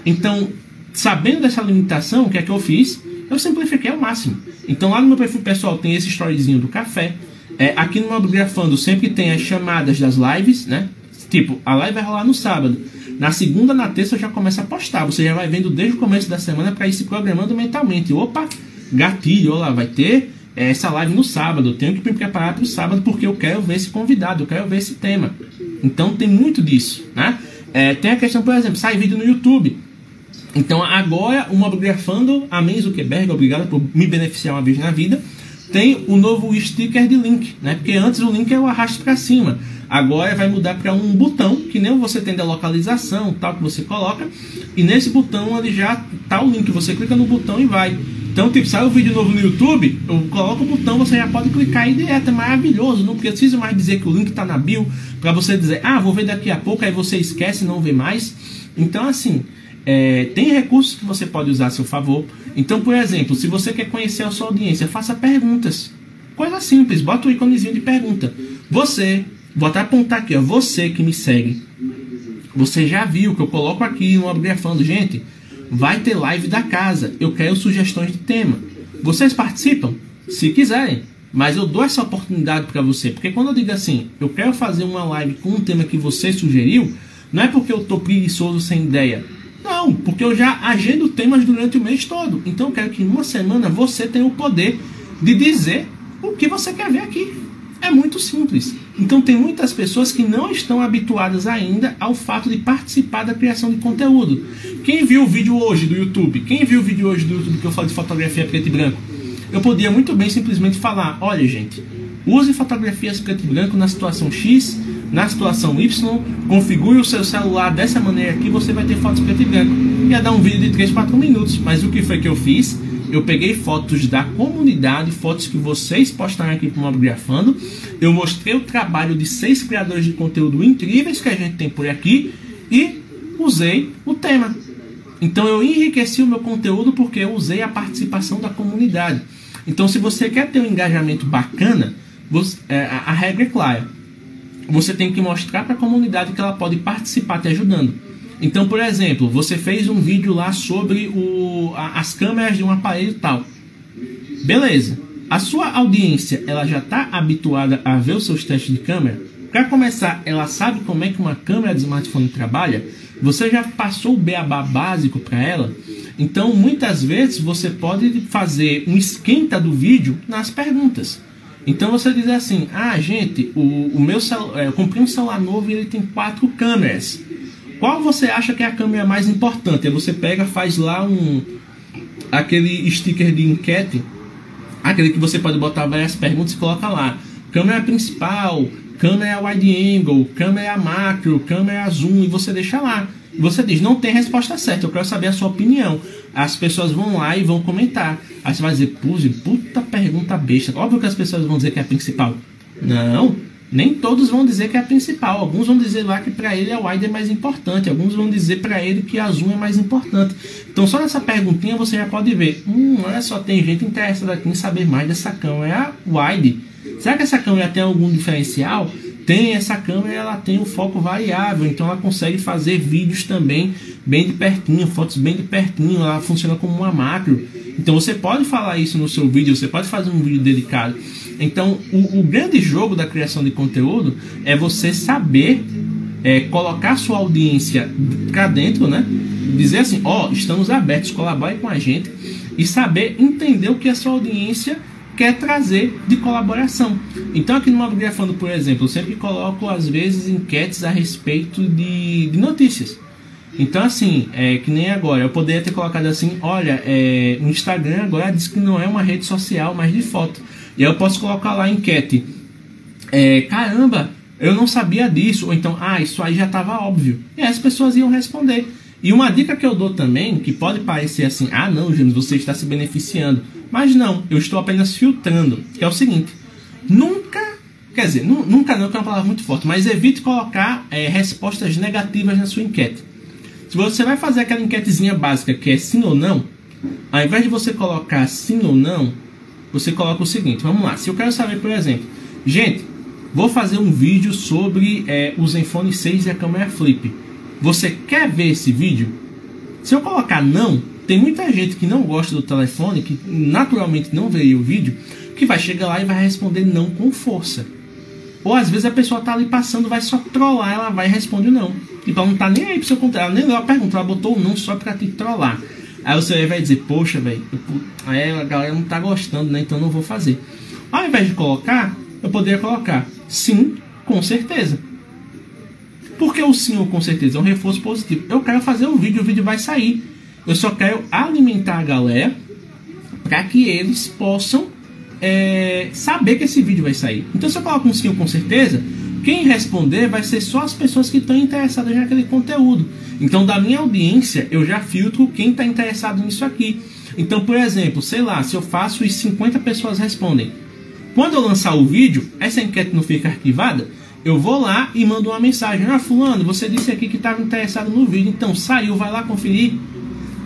Então, sabendo dessa limitação, o que é que eu fiz? Eu simplifiquei ao máximo. Então lá no meu perfil pessoal tem esse storyzinho do café. É, aqui no meu grafando sempre tem as chamadas das lives, né? Tipo, a live vai rolar no sábado. Na segunda, na terça eu já começo a postar. Você já vai vendo desde o começo da semana para ir se programando mentalmente. Opa, gatilho, olha lá, vai ter essa live no sábado. Eu tenho que me preparar para o sábado porque eu quero ver esse convidado, eu quero ver esse tema. Então tem muito disso, né? É, tem a questão, por exemplo, sai vídeo no YouTube. Então agora o Mobgrafando, amém Zuckerberg, obrigado por me beneficiar uma vez na vida, tem o novo sticker de link, né? Porque antes o link é o arrasto para cima. Agora vai mudar para um botão, que nem você tem da localização, tal que você coloca, e nesse botão ele já tá o link, você clica no botão e vai. Então, tipo, sai o um vídeo novo no YouTube, eu coloco o botão, você já pode clicar aí direto. É maravilhoso. Não preciso mais dizer que o link está na bio para você dizer, ah, vou ver daqui a pouco, aí você esquece e não vê mais. Então, assim, é, tem recursos que você pode usar a seu favor. Então, por exemplo, se você quer conhecer a sua audiência, faça perguntas. Coisa simples, bota o íconezinho de pergunta. Você, vou até apontar aqui, ó, você que me segue. Você já viu que eu coloco aqui no Abgrafando, gente vai ter live da casa. Eu quero sugestões de tema. Vocês participam? Se quiserem. Mas eu dou essa oportunidade para você. Porque quando eu digo assim, eu quero fazer uma live com um tema que você sugeriu, não é porque eu tô preguiçoso sem ideia. Não, porque eu já agendo temas durante o mês todo. Então eu quero que em uma semana você tenha o poder de dizer o que você quer ver aqui. É muito simples. Então tem muitas pessoas que não estão habituadas ainda ao fato de participar da criação de conteúdo. Quem viu o vídeo hoje do YouTube? Quem viu o vídeo hoje do YouTube que eu falo de fotografia preto e branco? Eu podia muito bem simplesmente falar, olha gente, use fotografias preto e branco na situação X, na situação Y, configure o seu celular dessa maneira aqui, você vai ter fotos preto e branco. Ia dar um vídeo de 3, 4 minutos, mas o que foi que eu fiz? Eu peguei fotos da comunidade, fotos que vocês postaram aqui para o Mobgrafando. Eu mostrei o trabalho de seis criadores de conteúdo incríveis que a gente tem por aqui e usei o tema. Então eu enriqueci o meu conteúdo porque eu usei a participação da comunidade. Então se você quer ter um engajamento bacana, você, é, a, regra é clara. Você tem que mostrar para a comunidade que ela pode participar te ajudando. Então, por exemplo, você fez um vídeo lá sobre o, a, as câmeras de um aparelho tal. Beleza. A sua audiência ela já está habituada a ver os seus testes de câmera. Para começar, ela sabe como é que uma câmera de smartphone trabalha. Você já passou o beabá básico para ela. Então, muitas vezes você pode fazer um esquenta do vídeo nas perguntas. Então você diz assim: Ah, gente, o, o meu celular, é, eu comprei um celular novo e ele tem quatro câmeras. Qual você acha que é a câmera mais importante? Aí você pega, faz lá um aquele sticker de enquete, aquele que você pode botar várias perguntas e coloca lá. Câmera principal, câmera wide angle, câmera macro, câmera zoom e você deixa lá. Você diz, não tem resposta certa, eu quero saber a sua opinião. As pessoas vão lá e vão comentar. Aí você vai dizer, puta pergunta besta. Óbvio que as pessoas vão dizer que é a principal. Não, nem todos vão dizer que é a principal. Alguns vão dizer lá que para ele a wide é mais importante. Alguns vão dizer para ele que a zoom é mais importante. Então só nessa perguntinha você já pode ver. Hum, olha só, tem gente interessada aqui em saber mais dessa câmera wide. Será que essa câmera tem algum diferencial? Tem essa câmera, ela tem um foco variável, então ela consegue fazer vídeos também bem de pertinho, fotos bem de pertinho, ela funciona como uma macro. Então você pode falar isso no seu vídeo, você pode fazer um vídeo dedicado. Então, o, o grande jogo da criação de conteúdo é você saber é, colocar sua audiência cá dentro, né? Dizer assim, ó, oh, estamos abertos, colabore com a gente e saber entender o que a sua audiência quer trazer de colaboração. Então, aqui no Mobgrafando, por exemplo, eu sempre coloco, às vezes, enquetes a respeito de, de notícias. Então, assim, é que nem agora, eu poderia ter colocado assim: olha, é, o Instagram agora diz que não é uma rede social, mas de foto. E aí eu posso colocar lá enquete: é, caramba, eu não sabia disso. Ou então, ah, isso aí já estava óbvio. E aí as pessoas iam responder. E uma dica que eu dou também, que pode parecer assim: ah, não, Júnior, você está se beneficiando. Mas não, eu estou apenas filtrando. Que é o seguinte: nunca Quer dizer, nunca não, que é uma palavra muito forte, mas evite colocar é, respostas negativas na sua enquete. Se você vai fazer aquela enquetezinha básica que é sim ou não, ao invés de você colocar sim ou não, você coloca o seguinte: vamos lá. Se eu quero saber, por exemplo, gente, vou fazer um vídeo sobre é, o Zenfone 6 e a câmera flip. Você quer ver esse vídeo? Se eu colocar não, tem muita gente que não gosta do telefone, que naturalmente não veria o vídeo, que vai chegar lá e vai responder não com força. Ou às vezes a pessoa tá ali passando, vai só trollar, ela vai e responde não. Tipo, ela não tá nem aí pro seu ela nem leu a pergunta, ela botou não só pra te trollar. Aí você vai dizer, poxa, velho, aí a galera não tá gostando, né? Então não vou fazer. Ao invés de colocar, eu poderia colocar sim, com certeza. Porque o sim ou com certeza é um reforço positivo. Eu quero fazer um vídeo, o vídeo vai sair. Eu só quero alimentar a galera para que eles possam é, saber que esse vídeo vai sair. Então, se eu coloco um sim com certeza, quem responder vai ser só as pessoas que estão interessadas naquele conteúdo. Então, da minha audiência, eu já filtro quem está interessado nisso aqui. Então, por exemplo, sei lá, se eu faço e 50 pessoas respondem. Quando eu lançar o vídeo, essa enquete não fica arquivada, eu vou lá e mando uma mensagem. Ah, fulano, você disse aqui que estava interessado no vídeo, então saiu, vai lá conferir.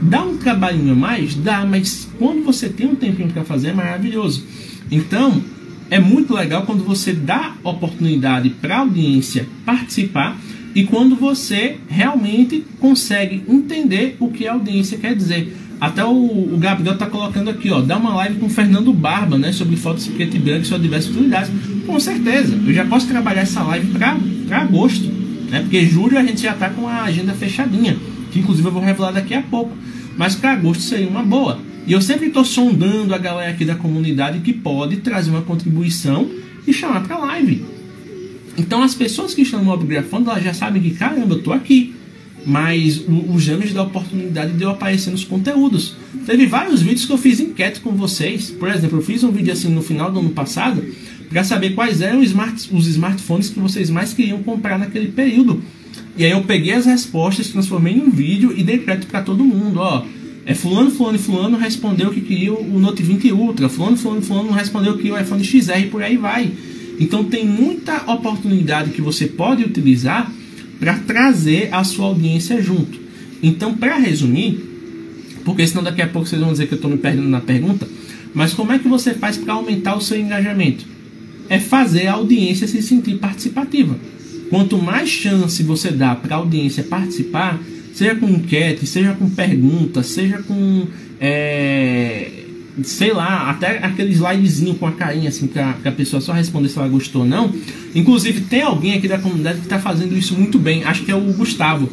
Dá um trabalhinho a mais? Dá, mas quando você tem um tempinho para fazer é maravilhoso. Então, é muito legal quando você dá oportunidade para a audiência participar e quando você realmente consegue entender o que a audiência quer dizer. Até o, o Gabriel está colocando aqui, ó, dá uma live com o Fernando Barba, né, sobre fotos preto e branco e suas diversas utilidades. Com certeza, eu já posso trabalhar essa live para agosto, né, porque julho a gente já está com a agenda fechadinha, que inclusive eu vou revelar daqui a pouco. Mas para agosto seria uma boa. E eu sempre estou sondando a galera aqui da comunidade que pode trazer uma contribuição e chamar para live. Então as pessoas que estão no Mobgrafando, elas já sabem que, caramba, eu estou aqui. Mas o, o James dá a oportunidade de eu aparecer nos conteúdos. Teve vários vídeos que eu fiz enquete com vocês. Por exemplo, eu fiz um vídeo assim no final do ano passado para saber quais eram os, smart, os smartphones que vocês mais queriam comprar naquele período. E aí eu peguei as respostas, transformei em um vídeo e dei crédito para todo mundo. Ó, é fulano, fulano fulano respondeu que queria o Note 20 Ultra, fulano, fulano fulano respondeu que o iPhone XR por aí vai. Então tem muita oportunidade que você pode utilizar para trazer a sua audiência junto. Então, para resumir, porque senão daqui a pouco vocês vão dizer que eu estou me perdendo na pergunta, mas como é que você faz para aumentar o seu engajamento? É fazer a audiência se sentir participativa. Quanto mais chance você dá para a audiência participar, seja com enquete, seja com pergunta, seja com. É, sei lá, até aquele slidezinho com a carinha assim, que a, pessoa só responder se ela gostou ou não. Inclusive, tem alguém aqui da comunidade que está fazendo isso muito bem. Acho que é o Gustavo.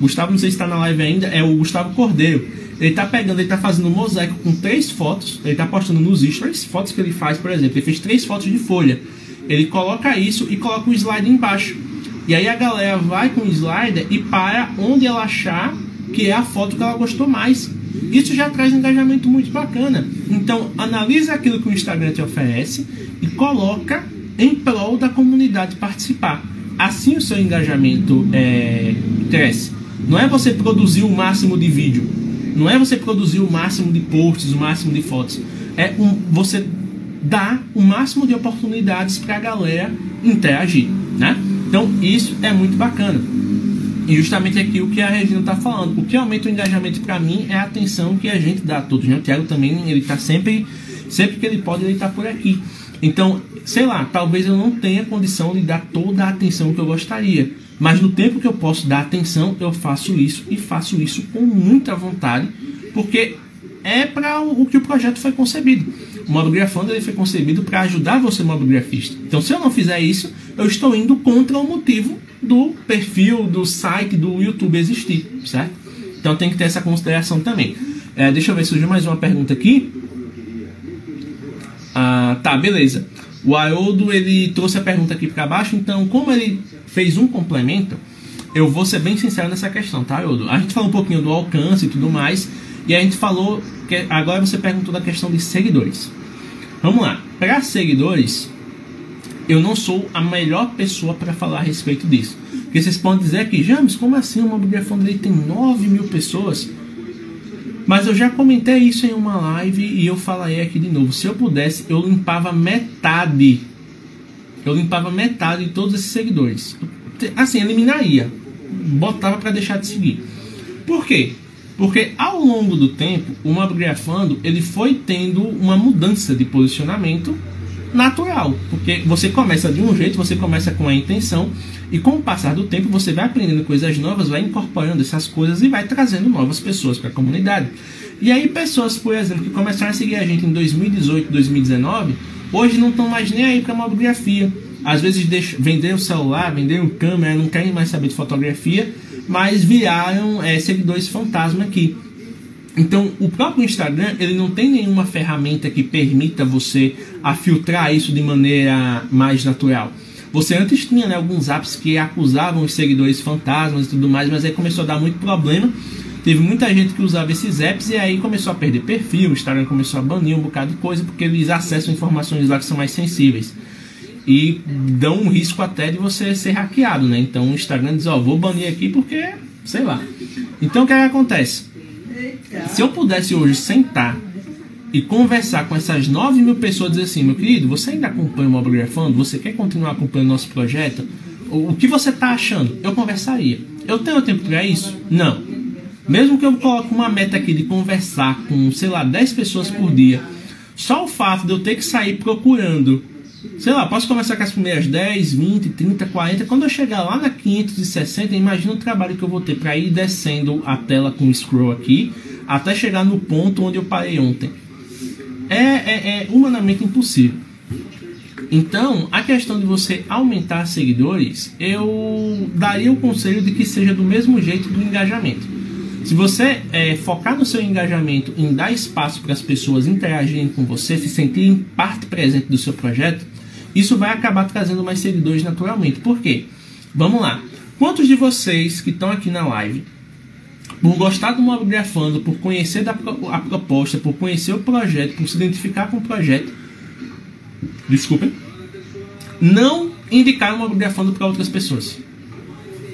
Gustavo, não sei se está na live ainda, é o Gustavo Cordeiro. Ele está pegando, ele está fazendo um mosaico com três fotos. Ele está postando nos stories fotos que ele faz, por exemplo. Ele fez três fotos de folha. Ele coloca isso e coloca um slide embaixo. E aí a galera vai com o slider e para onde ela achar que é a foto que ela gostou mais. Isso já traz um engajamento muito bacana. Então, analisa aquilo que o Instagram te oferece e coloca em prol da comunidade participar. Assim o seu engajamento é, cresce. Não é você produzir o máximo de vídeo, não é você produzir o máximo de posts, o máximo de fotos. É um, você dar o máximo de oportunidades para a galera interagir, né? Então isso é muito bacana. E justamente aqui o que a Regina está falando. O que aumenta o engajamento para mim é a atenção que a gente dá a todos. Né? O Thiago também, ele está sempre, sempre que ele pode, ele está por aqui. Então, sei lá, talvez eu não tenha condição de dar toda a atenção que eu gostaria. Mas no tempo que eu posso dar atenção, eu faço isso e faço isso com muita vontade, porque é para o que o projeto foi concebido. O Mobigrafando ele foi concebido para ajudar você, mobigrafista. Então, se eu não fizer isso, eu estou indo contra o motivo do perfil, do site, do YouTube existir, certo? Então, tem que ter essa consideração também. É, deixa eu ver se surgiu mais uma pergunta aqui. Ah, tá, beleza. O Haroldo ele trouxe a pergunta aqui para baixo. Então, como ele fez um complemento, eu vou ser bem sincero nessa questão, tá, Eudo? A gente falou um pouquinho do alcance e tudo mais, e a gente falou que agora você perguntou da questão de seguidores. Vamos lá, para seguidores, eu não sou a melhor pessoa para falar a respeito disso. Porque vocês podem dizer que, James, como assim uma Bibliografia dele tem 9 mil pessoas? Mas eu já comentei isso em uma live e eu falei aqui de novo. Se eu pudesse, eu limpava metade. Eu limpava metade de todos esses seguidores. Assim, eliminaria. Botava para deixar de seguir. Por quê? Porque ao longo do tempo, o Mobgrafando ele foi tendo uma mudança de posicionamento natural. Porque você começa de um jeito, você começa com a intenção, e com o passar do tempo você vai aprendendo coisas novas, vai incorporando essas coisas e vai trazendo novas pessoas para a comunidade. E aí pessoas, por exemplo, que começaram a seguir a gente em 2018, 2019, hoje não estão mais nem aí para mobigrafia. Às vezes venderam o celular, venderam câmera, não querem mais saber de fotografia, mas viraram é, seguidores fantasma aqui. Então, o próprio Instagram ele não tem nenhuma ferramenta que permita você a filtrar isso de maneira mais natural. Você antes tinha né, alguns apps que acusavam os seguidores fantasmas e tudo mais, mas aí começou a dar muito problema. Teve muita gente que usava esses apps e aí começou a perder perfil, o Instagram começou a banir um bocado de coisa porque eles acessam informações lá que são mais sensíveis. E dão um risco até de você ser hackeado, né? Então o Instagram diz, ó, oh, vou banir aqui porque, sei lá. Então o que, é que acontece? Se eu pudesse hoje sentar e conversar com essas 9 mil pessoas, dizer assim, meu querido, você ainda acompanha o Mobigrafando? Você quer continuar acompanhando nosso projeto? O, que você está achando? Eu conversaria. Eu tenho tempo para isso? Não. Mesmo que eu coloque uma meta aqui de conversar com, sei lá, 10 pessoas por dia, só o fato de eu ter que sair procurando, sei lá, posso conversar com as primeiras 10, 20, 30, 40, quando eu chegar lá na 560, imagina o trabalho que eu vou ter para ir descendo a tela com o scroll aqui, até chegar no ponto onde eu parei ontem é, é, é humanamente impossível. Então, a questão de você aumentar seguidores, eu daria o conselho de que seja do mesmo jeito do engajamento. Se você é, focar no seu engajamento em dar espaço para as pessoas interagirem com você, se sentirem parte presente do seu projeto, isso vai acabar trazendo mais seguidores naturalmente. Por quê? Vamos lá. Quantos de vocês que estão aqui na live por gostar do Mobigrafando, por conhecer da, a proposta, por conhecer o projeto, por se identificar com o projeto, desculpem, não indicaram o Mobigrafando para outras pessoas.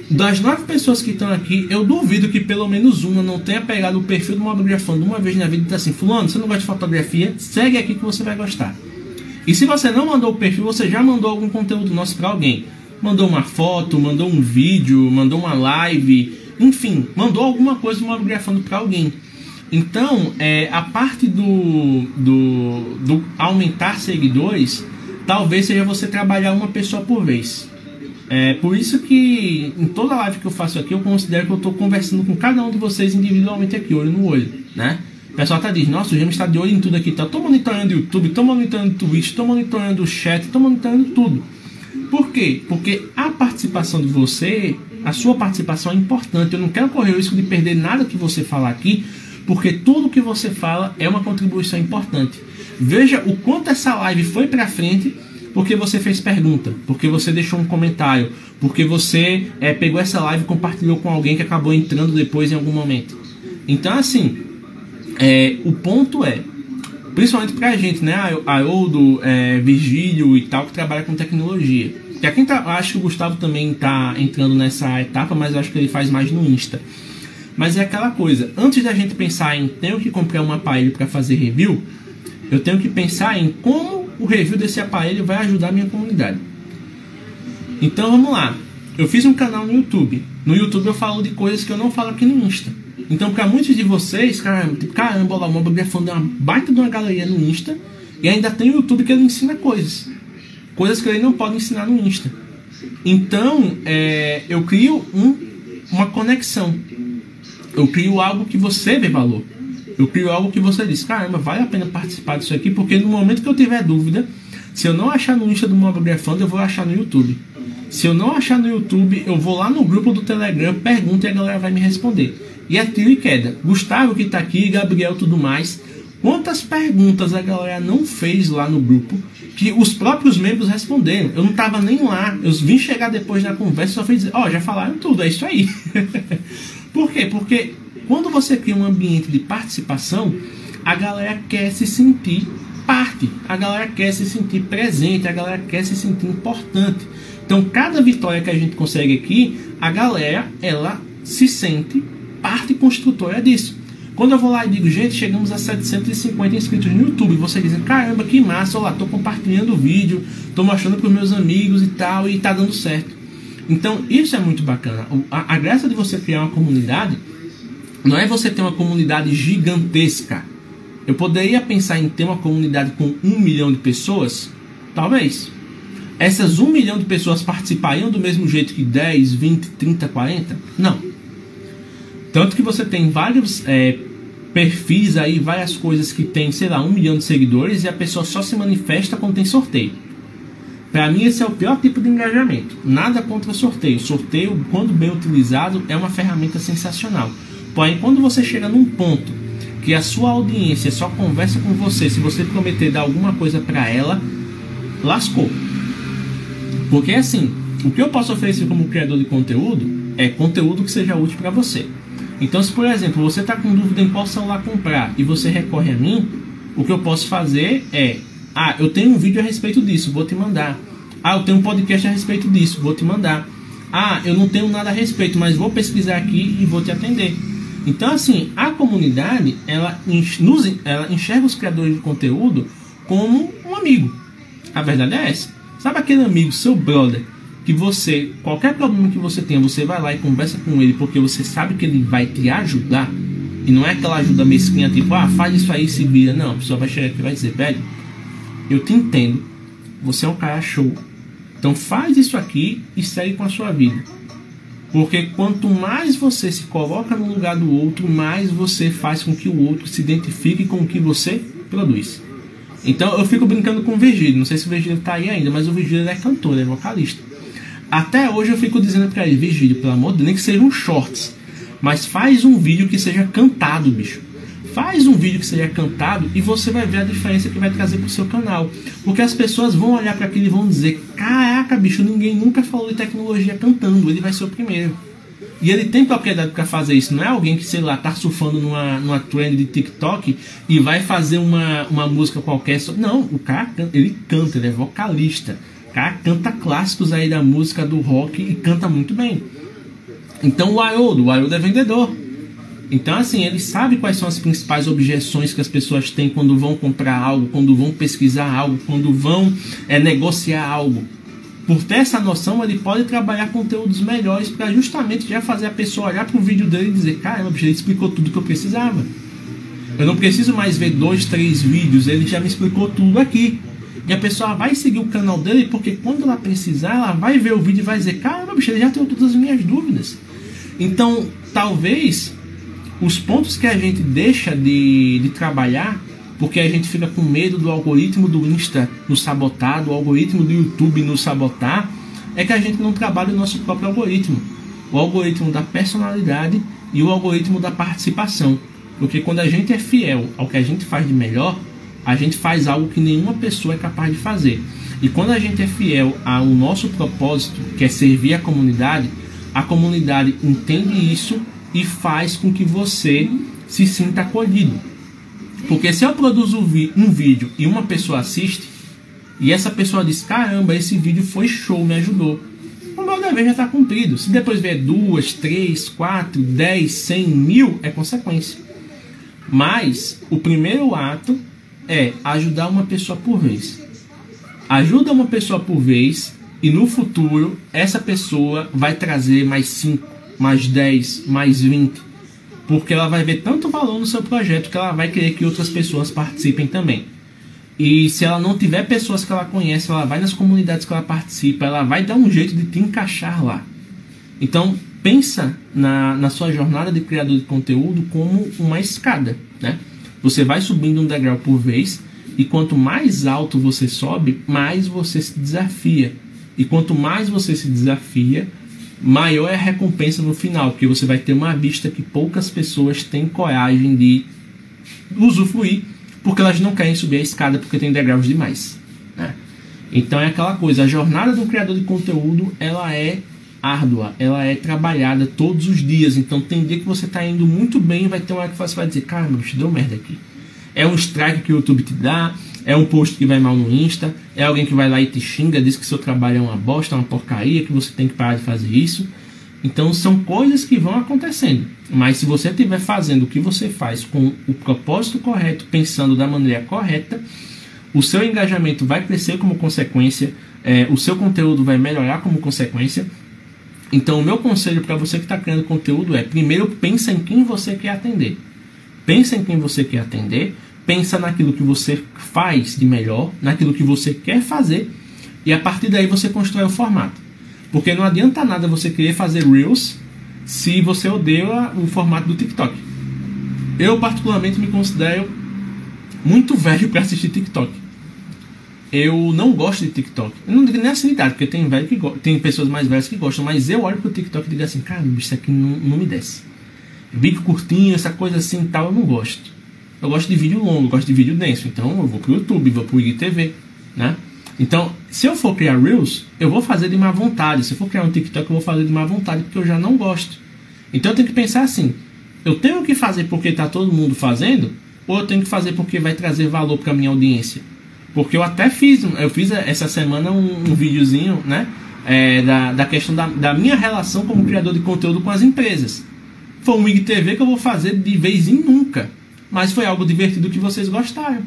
Das nove pessoas que estão aqui, eu duvido que pelo menos uma não tenha pegado o perfil do Mobigrafando uma vez na vida e disse assim: Fulano, você não gosta de fotografia? Segue aqui que você vai gostar. E se você não mandou o perfil, você já mandou algum conteúdo nosso para alguém. Mandou uma foto, mandou um vídeo, mandou uma live, enfim, mandou alguma coisa mobigrafando para alguém. Então, é, a parte do, do, do aumentar seguidores, talvez seja você trabalhar uma pessoa por vez. É por isso que em toda live que eu faço aqui, eu considero que eu estou conversando com cada um de vocês individualmente aqui, olho no olho, né? O pessoal tá dizendo, nossa, o Gêmeo está de olho em tudo aqui, tá? Tô monitorando o YouTube, tô monitorando o Twitch, tô monitorando o chat, tô monitorando tudo. Por quê? Porque a participação de você a sua participação é importante. Eu não quero correr o risco de perder nada que você falar aqui, porque tudo que você fala é uma contribuição importante. Veja o quanto essa live foi para frente porque você fez pergunta, porque você deixou um comentário, porque você é, pegou essa live e compartilhou com alguém que acabou entrando depois em algum momento. Então, assim, é, o ponto é, principalmente pra gente, né, Haroldo, é, Virgílio e tal, que trabalha com tecnologia que quem tá, acho que o Gustavo também tá entrando nessa etapa, mas eu acho que ele faz mais no Insta. Mas é aquela coisa, antes da gente pensar em tenho que comprar um aparelho para fazer review, eu tenho que pensar em como o review desse aparelho vai ajudar a minha comunidade. Então vamos lá. Eu fiz um canal no YouTube. No YouTube eu falo de coisas que eu não falo aqui no Insta. Então, para muitos de vocês, caramba, tipo, caramba, o Mobile é uma baita de uma galeria no Insta e ainda tem o YouTube que ele ensina coisas coisas que ele não pode ensinar no Insta. Então, é, eu crio um, uma conexão. Eu crio algo que você vê valor. Eu crio algo que você diz, caramba, vale a pena participar disso aqui, porque no momento que eu tiver dúvida, se eu não achar no Insta do Mobigrafando, eu vou achar no YouTube. Se eu não achar no YouTube, eu vou lá no grupo do Telegram, pergunto e a galera vai me responder. E é tiro e queda. Gustavo que está aqui, Gabriel tudo mais. Quantas perguntas a galera não fez lá no grupo que os próprios membros responderam. Eu não estava nem lá. Eu vim chegar depois da conversa e só fui dizer: Ó, oh, já falaram tudo, é isso aí. Por quê? Porque quando você cria um ambiente de participação, a galera quer se sentir parte, a galera quer se sentir presente, a galera quer se sentir importante. Então, cada vitória que a gente consegue aqui, a galera ela se sente parte construtora disso. Quando eu vou lá e digo, gente, chegamos a 750 inscritos no YouTube, você diz, caramba, que massa, olha lá, tô compartilhando o vídeo, tô mostrando para meus amigos e tal, e tá dando certo. Então, isso é muito bacana. A, a graça de você criar uma comunidade não é você ter uma comunidade gigantesca. Eu poderia pensar em ter uma comunidade com um milhão de pessoas? Talvez. Essas um milhão de pessoas participariam do mesmo jeito que 10, 20, 30, 40? Não. Tanto que você tem vários é, perfis aí, várias coisas que tem, sei lá, um milhão de seguidores e a pessoa só se manifesta quando tem sorteio. Para mim, esse é o pior tipo de engajamento. Nada contra sorteio. Sorteio, quando bem utilizado, é uma ferramenta sensacional. Porém, quando você chega num ponto que a sua audiência só conversa com você se você prometer dar alguma coisa para ela, lascou. Porque assim, o que eu posso oferecer como criador de conteúdo é conteúdo que seja útil para você. Então, se por exemplo você está com dúvida em qual celular comprar e você recorre a mim, o que eu posso fazer é: ah, eu tenho um vídeo a respeito disso, vou te mandar. Ah, eu tenho um podcast a respeito disso, vou te mandar. Ah, eu não tenho nada a respeito, mas vou pesquisar aqui e vou te atender. Então, assim, a comunidade ela, nos, ela enxerga os criadores de conteúdo como um amigo. A verdade é essa. Sabe aquele amigo, seu brother, que você, qualquer problema que você tenha, você vai lá e conversa com ele porque você sabe que ele vai te ajudar. E não é aquela ajuda mesquinha tipo, ah, faz isso aí se vira. Não, a pessoa vai chegar aqui e vai dizer, velho, eu te entendo, você é um cara show. Então faz isso aqui e segue com a sua vida. Porque quanto mais você se coloca no lugar do outro, mais você faz com que o outro se identifique com o que você produz. Então eu fico brincando com o Virgílio. Não sei se o Virgílio tá aí ainda, mas o Virgílio é cantor, é vocalista. Até hoje eu fico dizendo pra ele, Virgílio, pelo amor de Deus, nem que seja um shorts. Mas faz um vídeo que seja cantado, bicho. Faz um vídeo que seja cantado e você vai ver a diferença que vai trazer pro seu canal. Porque as pessoas vão olhar para aquilo e vão dizer: Caraca, bicho, ninguém nunca falou de tecnologia cantando, ele vai ser o primeiro. E ele tem propriedade para fazer isso. Não é alguém que, sei lá, tá surfando numa, numa trend de TikTok e vai fazer uma, uma música qualquer. Não, o cara ele canta, ele é vocalista. Canta clássicos aí da música do rock e canta muito bem. Então o Haroldo, o Haroldo é vendedor. Então, assim, ele sabe quais são as principais objeções que as pessoas têm quando vão comprar algo, quando vão pesquisar algo, quando vão é, negociar algo. Por ter essa noção, ele pode trabalhar conteúdos melhores para justamente já fazer a pessoa olhar para o vídeo dele e dizer: caramba, ele explicou tudo que eu precisava. Eu não preciso mais ver dois, três vídeos, ele já me explicou tudo aqui. E a pessoa vai seguir o canal dele porque quando ela precisar, ela vai ver o vídeo e vai dizer: caramba, bicho, ele já tem todas as minhas dúvidas. Então, talvez os pontos que a gente deixa de, de trabalhar porque a gente fica com medo do algoritmo do Insta nos sabotar, do algoritmo do YouTube nos sabotar, é que a gente não trabalha o nosso próprio algoritmo. O algoritmo da personalidade e o algoritmo da participação. Porque quando a gente é fiel ao que a gente faz de melhor, a gente faz algo que nenhuma pessoa é capaz de fazer. E quando a gente é fiel ao nosso propósito, que é servir a comunidade, a comunidade entende isso e faz com que você se sinta acolhido. Porque se eu produzo um vídeo e uma pessoa assiste, e essa pessoa diz: caramba, esse vídeo foi show, me ajudou. O meu dever já está cumprido. Se depois vier duas, três, quatro, dez, cem, mil, é consequência. Mas o primeiro ato é ajudar uma pessoa por vez. Ajuda uma pessoa por vez e no futuro essa pessoa vai trazer mais cinco, mais dez, mais vinte porque ela vai ver tanto valor no seu projeto que ela vai querer que outras pessoas participem também. E se ela não tiver pessoas que ela conhece, ela vai nas comunidades que ela participa, ela vai dar um jeito de te encaixar lá. Então, pensa na, na sua jornada de criador de conteúdo como uma escada, né? Você vai subindo um degrau por vez e quanto mais alto você sobe, mais você se desafia. E quanto mais você se desafia, maior é a recompensa no final, porque você vai ter uma vista que poucas pessoas têm coragem de usufruir, porque elas não querem subir a escada porque tem degraus demais. Né? Então é aquela coisa, a jornada do criador de conteúdo, ela é árdua, ela é trabalhada todos os dias. Então tem dia que você está indo muito bem, vai ter uma hora que você vai dizer, cara, bicho, deu merda aqui. É um strike que o YouTube te dá, é um post que vai mal no Insta, é alguém que vai lá e te xinga, diz que seu trabalho é uma bosta, uma porcaria, que você tem que parar de fazer isso. Então são coisas que vão acontecendo. Mas se você estiver fazendo o que você faz com o propósito correto, pensando da maneira correta, o seu engajamento vai crescer como consequência, é, o seu conteúdo vai melhorar como consequência. Então, o meu conselho para você que está criando conteúdo é: primeiro, pensa em quem você quer atender. Pensa em quem você quer atender, pensa naquilo que você faz de melhor, naquilo que você quer fazer, e a partir daí você constrói o formato. Porque não adianta nada você querer fazer Reels se você odeia o formato do TikTok. Eu, particularmente, me considero muito velho para assistir TikTok eu não gosto de TikTok. Eu não digo nem assim porque tem, velho que tem pessoas mais velhas que gostam, mas eu olho pro TikTok e digo assim, cara, isso aqui não, não me desce. Vídeo curtinho, essa coisa assim tal, eu não gosto. Eu gosto de vídeo longo, eu gosto de vídeo denso. Então eu vou pro YouTube, vou pro IGTV, né? Então, se eu for criar Reels, eu vou fazer de má vontade. Se eu for criar um TikTok, eu vou fazer de má vontade, porque eu já não gosto. Então eu tenho que pensar assim: eu tenho que fazer porque tá todo mundo fazendo, ou eu tenho que fazer porque vai trazer valor para minha audiência? Porque eu até fiz, eu fiz essa semana um, um videozinho, né? É, da, da questão da, da minha relação como criador de conteúdo com as empresas. Foi um IGTV que eu vou fazer de vez em nunca. Mas foi algo divertido que vocês gostaram.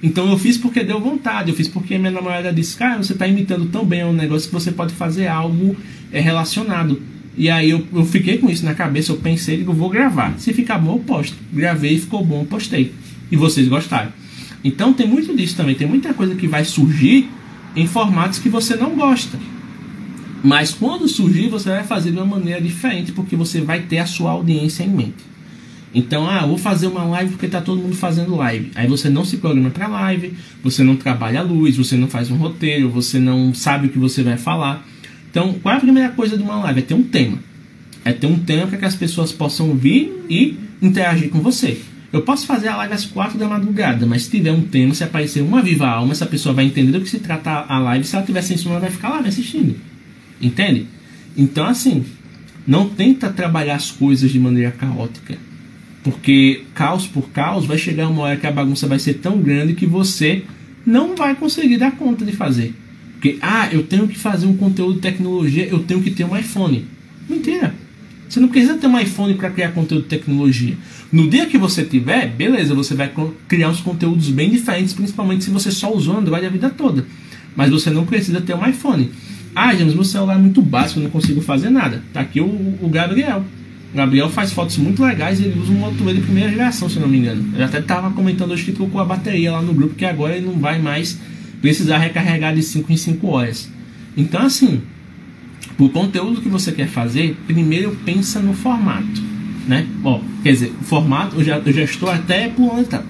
Então eu fiz porque deu vontade, eu fiz porque minha namorada disse, cara, você está imitando tão bem um negócio que você pode fazer algo é, relacionado. E aí eu, eu fiquei com isso na cabeça, eu pensei, digo, vou gravar. Se ficar bom, eu posto. Gravei, ficou bom, postei. E vocês gostaram. Então tem muito disso também. Tem muita coisa que vai surgir em formatos que você não gosta. Mas quando surgir, você vai fazer de uma maneira diferente, porque você vai ter a sua audiência em mente. Então, ah, vou fazer uma live porque está todo mundo fazendo live. Aí você não se programa para live, você não trabalha a luz, você não faz um roteiro, você não sabe o que você vai falar. Então, qual é a primeira coisa de uma live? É ter um tema. É ter um tema para que as pessoas possam vir e interagir com você. Eu posso fazer a live às quatro da madrugada, mas se tiver um tema, se aparecer uma viva alma, essa pessoa vai entender do que se trata a live. Se ela tiver sem sono, ela vai ficar lá me assistindo. Entende? Então, assim, não tenta trabalhar as coisas de maneira caótica. Porque caos por caos vai chegar uma hora que a bagunça vai ser tão grande que você não vai conseguir dar conta de fazer. Porque, ah, eu tenho que fazer um conteúdo de tecnologia, eu tenho que ter um iPhone. Mentira. Você não precisa ter um iPhone para criar conteúdo de tecnologia. No dia que você tiver, beleza, você vai criar uns conteúdos bem diferentes, principalmente se você só usou Android a vida toda. Mas você não precisa ter um iPhone. Ah, James, meu celular é muito básico, eu não consigo fazer nada. Tá aqui o, o Gabriel. O Gabriel faz fotos muito legais e ele usa um motor de primeira geração, se não me engano. Eu até estava comentando hoje que trocou a bateria lá no grupo, que agora ele não vai mais precisar recarregar de 5 em 5 horas. Então, assim, o conteúdo que você quer fazer, primeiro pensa no formato, né? Ó, quer dizer, o formato, já estou até pulando etapa.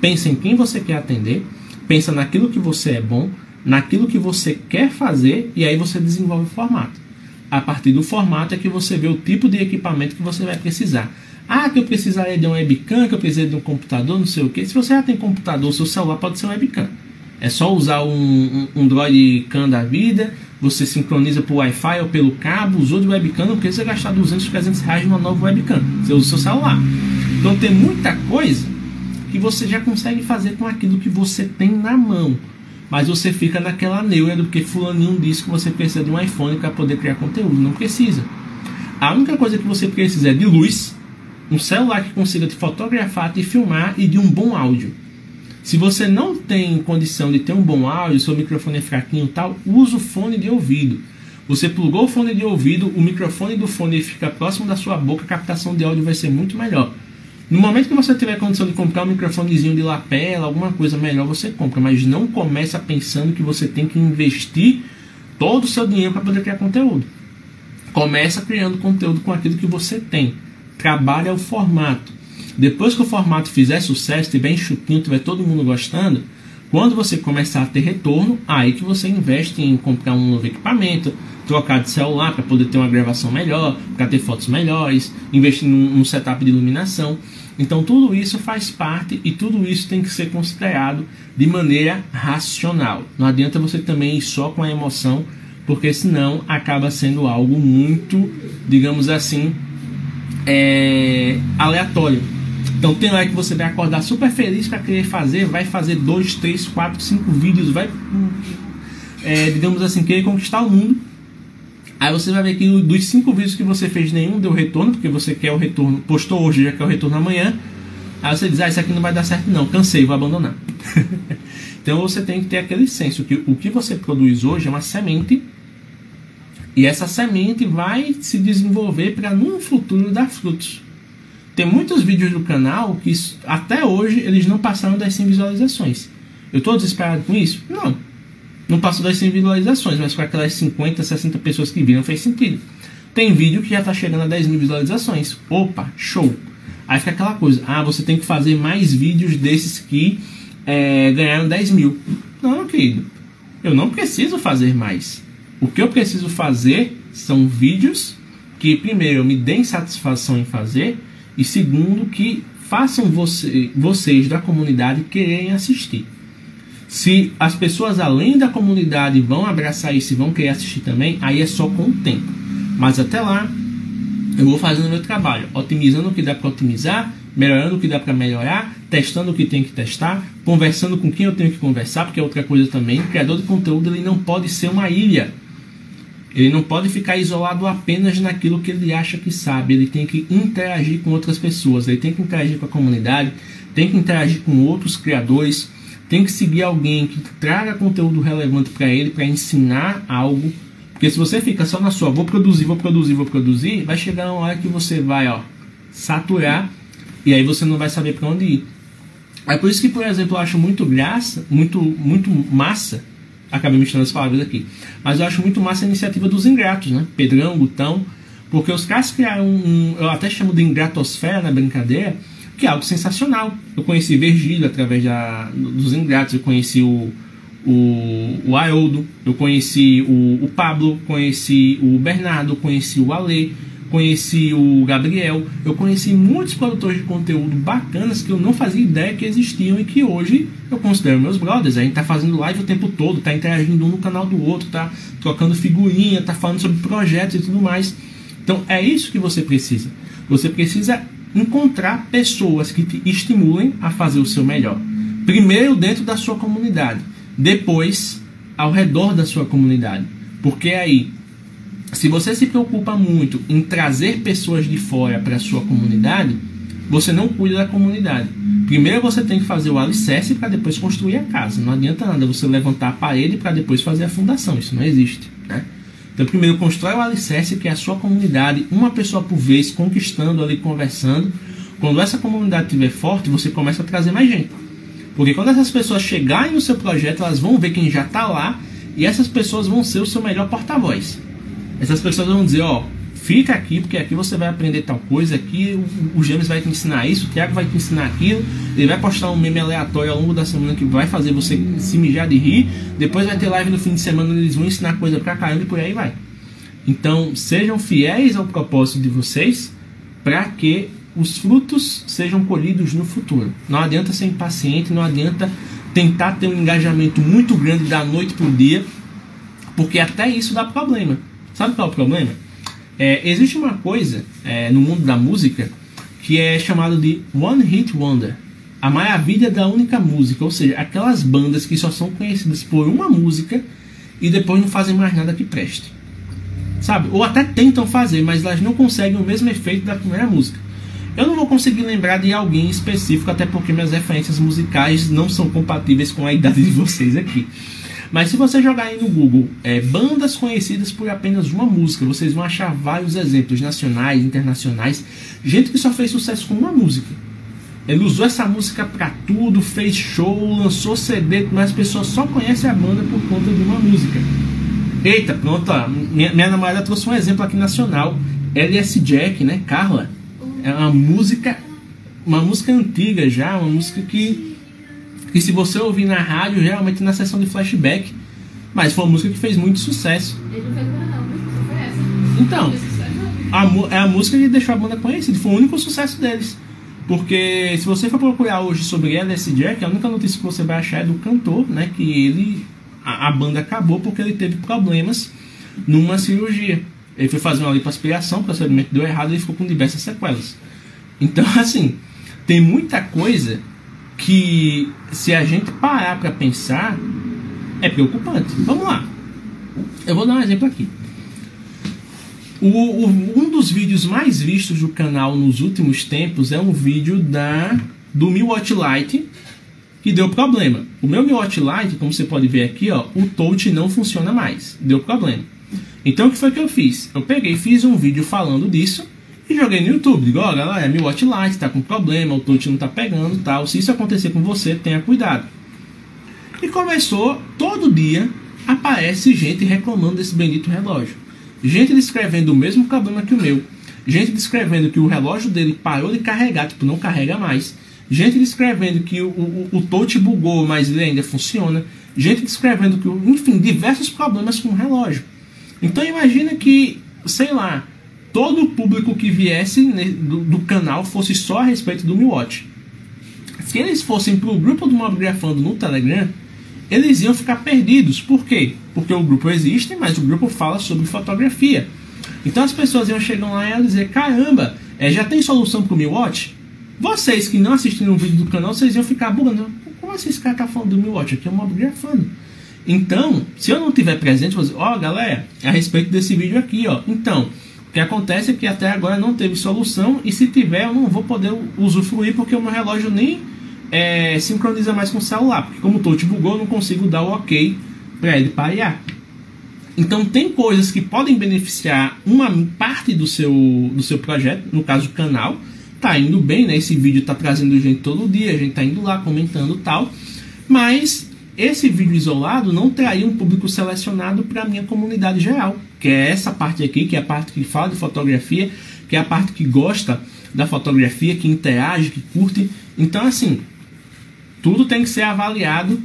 Pensa em quem você quer atender, pensa naquilo que você é bom, naquilo que você quer fazer e aí você desenvolve o formato. A partir do formato é que você vê o tipo de equipamento que você vai precisar. Ah, que eu precisaria de um webcam, que eu precisaria de um computador, não sei o que. Se você já tem computador, seu celular pode ser um webcam. É só usar um, um, um da vida, você sincroniza por Wi-Fi ou pelo cabo, usou de webcam, não precisa gastar 200, 300 reais numa nova webcam. Você usa o seu celular. Então tem muita coisa que você já consegue fazer com aquilo que você tem na mão. Mas você fica naquela neura do que fulaninho disse que você precisa de um iPhone para poder criar conteúdo. Não precisa. A única coisa que você precisa é de luz, um celular que consiga te fotografar, te filmar e de um bom áudio. Se você não tem condição de ter um bom áudio, seu microfone é fraquinho e tal, usa o fone de ouvido. Você plugou o fone de ouvido, o microfone do fone fica próximo da sua boca, a captação de áudio vai ser muito melhor. No momento que você tiver condição de comprar um microfonezinho de lapela, alguma coisa melhor, você compra, mas não começa pensando que você tem que investir todo o seu dinheiro para poder criar conteúdo. Começa criando conteúdo com aquilo que você tem. Trabalha o formato. Depois que o formato fizer sucesso, estiver enxutinho, tiver todo mundo gostando, quando você começar a ter retorno, aí que você investe em comprar um novo equipamento, trocar de celular para poder ter uma gravação melhor, para ter fotos melhores, investir num, num, setup de iluminação. Então tudo isso faz parte e tudo isso tem que ser considerado de maneira racional. Não adianta você também ir só com a emoção, porque senão acaba sendo algo muito, digamos assim, é, aleatório. Então tem hora que você vai acordar super feliz para querer fazer, vai fazer dois, três, quatro, cinco vídeos, vai, é, digamos assim, querer conquistar o mundo. Aí você vai ver que dos cinco vídeos que você fez, nenhum deu retorno, porque você quer o retorno, postou hoje, já quer o retorno amanhã. Aí você diz, ah, isso aqui não vai dar certo não, cansei, vou abandonar. então você tem que ter aquele senso que o que você produz hoje é uma semente e essa semente vai se desenvolver para num futuro dar frutos. Tem muitos vídeos do canal que até hoje eles não passaram das 100 visualizações. Eu estou desesperado com isso? Não. Não passou das 100 visualizações, mas com aquelas 50, 60 pessoas que viram fez sentido. Tem vídeo que já está chegando a 10 mil visualizações. Opa, show! Aí fica aquela coisa, ah, você tem que fazer mais vídeos desses que é, ganharam 10 mil. Não, querido. Eu não preciso fazer mais. O que eu preciso fazer são vídeos que, primeiro, me deem satisfação em fazer e, segundo, que façam você, vocês da comunidade quererem assistir. Se as pessoas além da comunidade vão abraçar isso e vão querer assistir também, aí é só com o tempo. Mas até lá, eu vou fazendo meu trabalho, otimizando o que dá para otimizar, melhorando o que dá para melhorar, testando o que tem que testar, conversando com quem eu tenho que conversar, porque é outra coisa também, o criador de conteúdo ele não pode ser uma ilha. Ele não pode ficar isolado apenas naquilo que ele acha que sabe. Ele tem que interagir com outras pessoas, ele tem que interagir com a comunidade, tem que interagir com outros criadores, tem que seguir alguém que traga conteúdo relevante para ele, para ensinar algo. Porque se você fica só na sua, vou produzir, vou produzir, vou produzir, vai chegar uma hora que você vai, ó, saturar e aí você não vai saber para onde ir. É por isso que, por exemplo, eu acho muito graça, muito, muito massa acabei misturando as palavras aqui. Mas eu acho muito massa a iniciativa dos ingratos, né? Pedrão, Gutão, porque os caras criaram um, eu até chamo de ingratosfera na brincadeira, que é algo sensacional. Eu conheci Virgílio através da, dos ingratos, eu conheci o, o, o Haroldo, eu conheci o, o Pablo, conheci o Bernardo, conheci o Ale, conheci o Gabriel, eu conheci muitos produtores de conteúdo bacanas que eu não fazia ideia que existiam e que hoje eu considero meus brothers. A gente tá fazendo live o tempo todo, tá interagindo um no canal do outro, tá trocando figurinha, tá falando sobre projetos e tudo mais. Então é isso que você precisa. Você precisa encontrar pessoas que te estimulem a fazer o seu melhor. Primeiro dentro da sua comunidade, depois ao redor da sua comunidade. Porque aí se você se preocupa muito em trazer pessoas de fora para a sua comunidade, você não cuida da comunidade. Primeiro você tem que fazer o alicerce para depois construir a casa. Não adianta nada você levantar a parede para depois fazer a fundação. Isso não existe. Né? Então, primeiro constrói o alicerce, que é a sua comunidade, uma pessoa por vez, conquistando ali, conversando. Quando essa comunidade estiver forte, você começa a trazer mais gente. Porque quando essas pessoas chegarem no seu projeto, elas vão ver quem já está lá e essas pessoas vão ser o seu melhor porta-voz. Essas pessoas vão dizer, ó, fica aqui, porque aqui você vai aprender tal coisa, aqui o, o James vai te ensinar isso, o Thiago vai te ensinar aquilo, ele vai postar um meme aleatório ao longo da semana que vai fazer você se mijar de rir, depois vai ter live no fim de semana, eles vão ensinar coisa pra caramba e por aí vai. Então, sejam fiéis ao propósito de vocês para que os frutos sejam colhidos no futuro. Não adianta ser impaciente, não adianta tentar ter um engajamento muito grande da noite para o dia, porque até isso dá problema. Sabe qual é o problema? É, existe uma coisa é, no mundo da música que é chamado de One Hit Wonder. A maravilha da única música, ou seja, aquelas bandas que só são conhecidas por uma música e depois não fazem mais nada que preste. Sabe? Ou até tentam fazer, mas elas não conseguem o mesmo efeito da primeira música. Eu não vou conseguir lembrar de alguém específico, até porque minhas referências musicais não são compatíveis com a idade de vocês aqui. Mas se você jogar aí no Google é, bandas conhecidas por apenas uma música, vocês vão achar vários exemplos nacionais, internacionais, gente que só fez sucesso com uma música. Ele usou essa música para tudo, fez show, lançou CD, mas as pessoas só conhecem a banda por conta de uma música. Eita, pronto, ó, minha, minha namorada trouxe um exemplo aqui nacional, LS Jack, né, Carla. É uma música, uma música antiga já, uma música que que se você ouvir na rádio, geralmente na sessão de flashback, mas foi uma música que fez muito sucesso. Ele não fez não, você conhece? Então, a, é a música que deixou a banda conhecida, foi o único sucesso deles. Porque se você for procurar hoje sobre LS Jack, a única notícia que você vai achar é do cantor, né? Que ele. A, a banda acabou porque ele teve problemas numa cirurgia. Ele foi fazer uma lipoaspiração, o procedimento deu errado e ficou com diversas sequelas. Então, assim, tem muita coisa que, se a gente parar para pensar, é preocupante. Vamos lá. Eu vou dar um exemplo aqui. O, o, um dos vídeos mais vistos do canal nos últimos tempos é um vídeo da do Mi Watch Lite que deu problema. O meu Mi Watch Lite, como você pode ver aqui, ó, o touch não funciona mais, deu problema. Então o que foi que eu fiz? Eu peguei, fiz um vídeo falando disso e joguei no YouTube. Digo, ó, galera, Mi Watch Lite tá com problema, o touch não tá pegando, tal. Se isso acontecer com você, tenha cuidado. E começou todo dia aparece gente reclamando desse bendito relógio. Gente descrevendo o mesmo problema que o meu. Gente descrevendo que o relógio dele parou de carregar, tipo, não carrega mais. Gente descrevendo que o, o, o touch bugou, mas ele ainda funciona. Gente descrevendo que, enfim, diversos problemas com o relógio. Então imagina que, sei lá, todo o público que viesse do, do canal fosse só a respeito do Mi Watch. Se eles fossem para o grupo do Mobgrafando no Telegram, eles iam ficar perdidos. Por quê? Porque o grupo existe, mas o grupo fala sobre fotografia. Então as pessoas iam chegar lá e iam dizer: caramba, é, já tem solução para o Mi Watch? Vocês que não assistiram um vídeo do canal, vocês iam ficar bugando. Como assim esse cara tá falando do Mi Watch? Aqui é um mobgrafando. Então, se eu não tiver presente, vou dizer, ó, oh, galera, é a respeito desse vídeo aqui, ó. Então, o que acontece é que até agora não teve solução e se tiver, eu não vou poder usufruir porque o meu relógio nem é, sincroniza mais com o celular, porque como o touch bugou, eu não consigo dar o ok para ele parear. Então tem coisas que podem beneficiar uma parte do seu, do seu projeto, no caso o canal, tá indo bem, né? Esse vídeo tá trazendo gente todo dia, a gente tá indo lá comentando tal, mas esse vídeo isolado não traria um público selecionado para minha comunidade geral, que é essa parte aqui, que é a parte que fala de fotografia, que é a parte que gosta da fotografia, que interage, que curte. Então, assim, tudo tem que ser avaliado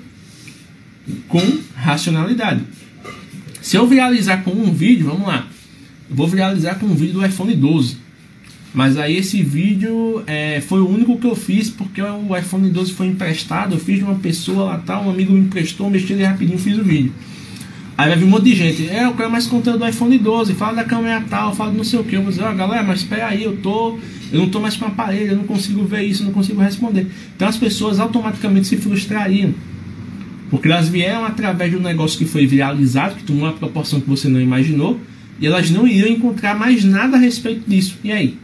com racionalidade. Se eu viralizar com um vídeo, vamos lá, eu vou viralizar com um vídeo do iPhone 12. Mas aí esse vídeo é, foi o único que eu fiz porque o iPhone 12 foi emprestado. Eu fiz de uma pessoa lá tal, um amigo me emprestou, mexi ele rapidinho fiz o vídeo. Aí vai vir um monte de gente. É, eu quero mais conteúdo do iPhone 12, fala da câmera tal, fala não sei o que. Eu vou dizer, ó, oh, galera, mas espera aí, eu tô. Eu não tô mais com aparelho, eu não consigo ver isso, eu não consigo responder. Então as pessoas automaticamente se frustrariam. Porque elas vieram através de um negócio que foi viralizado, que tomou uma proporção que você não imaginou, e elas não iriam encontrar mais nada a respeito disso. E aí?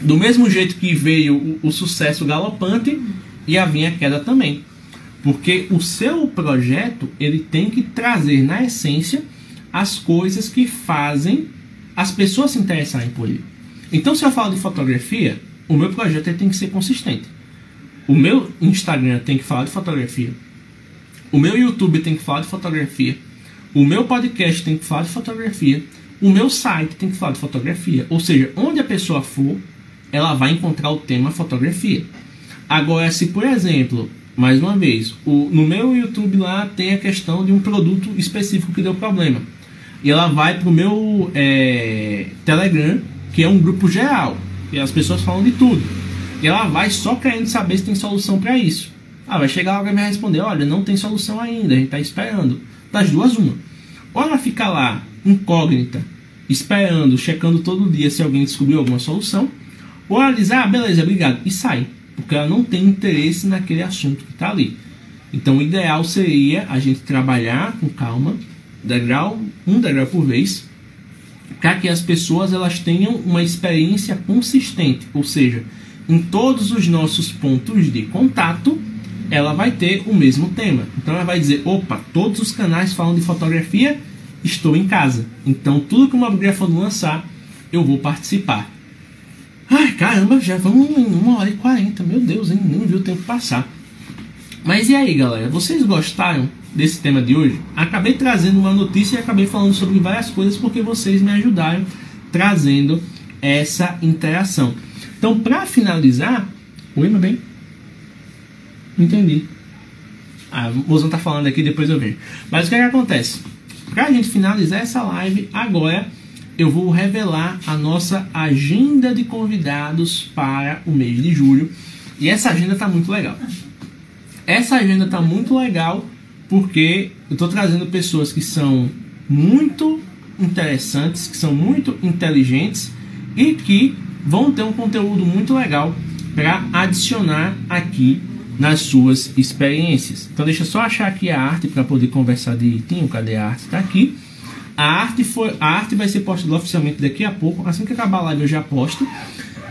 Do mesmo jeito que veio o, o sucesso galopante, e havia a queda também. Porque o seu projeto ele tem que trazer na essência as coisas que fazem as pessoas se interessarem por ele. Então, se eu falo de fotografia, o meu projeto tem que ser consistente. O meu Instagram tem que falar de fotografia. O meu YouTube tem que falar de fotografia. O meu podcast tem que falar de fotografia. O meu site tem que falar de fotografia. Ou seja, onde a pessoa for, ela vai encontrar o tema fotografia. Agora, se por exemplo, mais uma vez, o, no meu YouTube lá tem a questão de um produto específico que deu problema. E ela vai para o meu é, Telegram, que é um grupo geral, e as pessoas falam de tudo. E ela vai só querendo saber se tem solução para isso. Ah, vai chegar alguém e vai responder: olha, não tem solução ainda, a gente está esperando. Das duas, uma. Ou ela fica lá, incógnita, esperando, checando todo dia se alguém descobriu alguma solução ou ela diz, ah, beleza, obrigado, e sai. Porque ela não tem interesse naquele assunto que está ali. Então o ideal seria a gente trabalhar com calma, degrau, um degrau por vez, para que as pessoas elas tenham uma experiência consistente, ou seja, em todos os nossos pontos de contato, ela vai ter o mesmo tema. Então ela vai dizer, opa, todos os canais falam de fotografia, estou em casa. Então tudo que uma biografando lançar, eu vou participar. Ai, caramba, já vamos em uma hora e quarenta. Meu Deus, hein? nem viu o tempo passar. Mas e aí, galera? Vocês gostaram desse tema de hoje? Acabei trazendo uma notícia e acabei falando sobre várias coisas porque vocês me ajudaram trazendo essa interação. Então, para finalizar, oi, meu bem? Entendi. Ah, o mozão tá falando aqui, depois eu vejo. Mas o que, é que acontece? Pra gente finalizar essa live agora, eu vou revelar a nossa agenda de convidados para o mês de julho. E essa agenda está muito legal. Essa agenda está muito legal porque eu estou trazendo pessoas que são muito interessantes, que são muito inteligentes e que vão ter um conteúdo muito legal para adicionar aqui nas suas experiências. Então deixa eu só achar aqui a arte para poder conversar direitinho. Cadê a arte? Está aqui. A arte, foi, a arte vai ser postada oficialmente daqui a pouco. Assim que acabar a live eu já posto.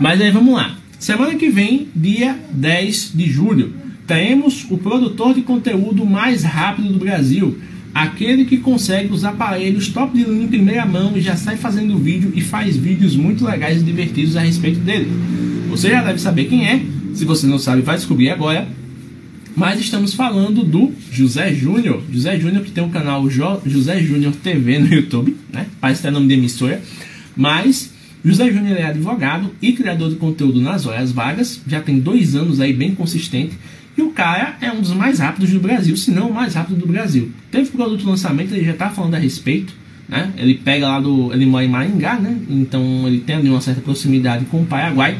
Mas aí vamos lá. Semana que vem, dia 10 de julho, teremos o produtor de conteúdo mais rápido do Brasil. Aquele que consegue os aparelhos top de linha em primeira mão e já sai fazendo vídeo e faz vídeos muito legais e divertidos a respeito dele. Você já deve saber quem é. Se você não sabe, vai descobrir agora. Mas estamos falando do José Júnior. José Júnior que tem o um canal jo José Júnior TV no YouTube, né? Parece ter nome de emissora. Mas José Júnior é advogado e criador de conteúdo nas horas vagas. Já tem dois anos aí bem consistente. E o cara é um dos mais rápidos do Brasil, se não o mais rápido do Brasil. Teve produto lançamento, ele já está falando a respeito. Né? Ele pega lá do. Ele mora em Maringá, né? Então ele tem ali uma certa proximidade com o Paraguai.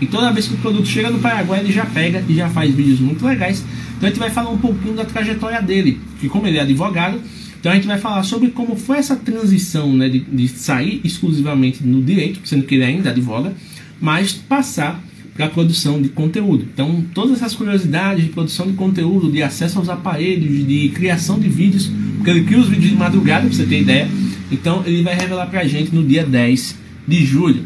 E toda vez que o produto chega no Paraguai, ele já pega e já faz vídeos muito legais. Então a gente vai falar um pouquinho da trajetória dele, que como ele é advogado, então a gente vai falar sobre como foi essa transição né, de, de sair exclusivamente no direito, sendo que ele ainda advoga, mas passar para a produção de conteúdo. Então todas essas curiosidades de produção de conteúdo, de acesso aos aparelhos, de criação de vídeos, porque ele cria os vídeos de madrugada, para você ter ideia. Então ele vai revelar para a gente no dia 10 de julho.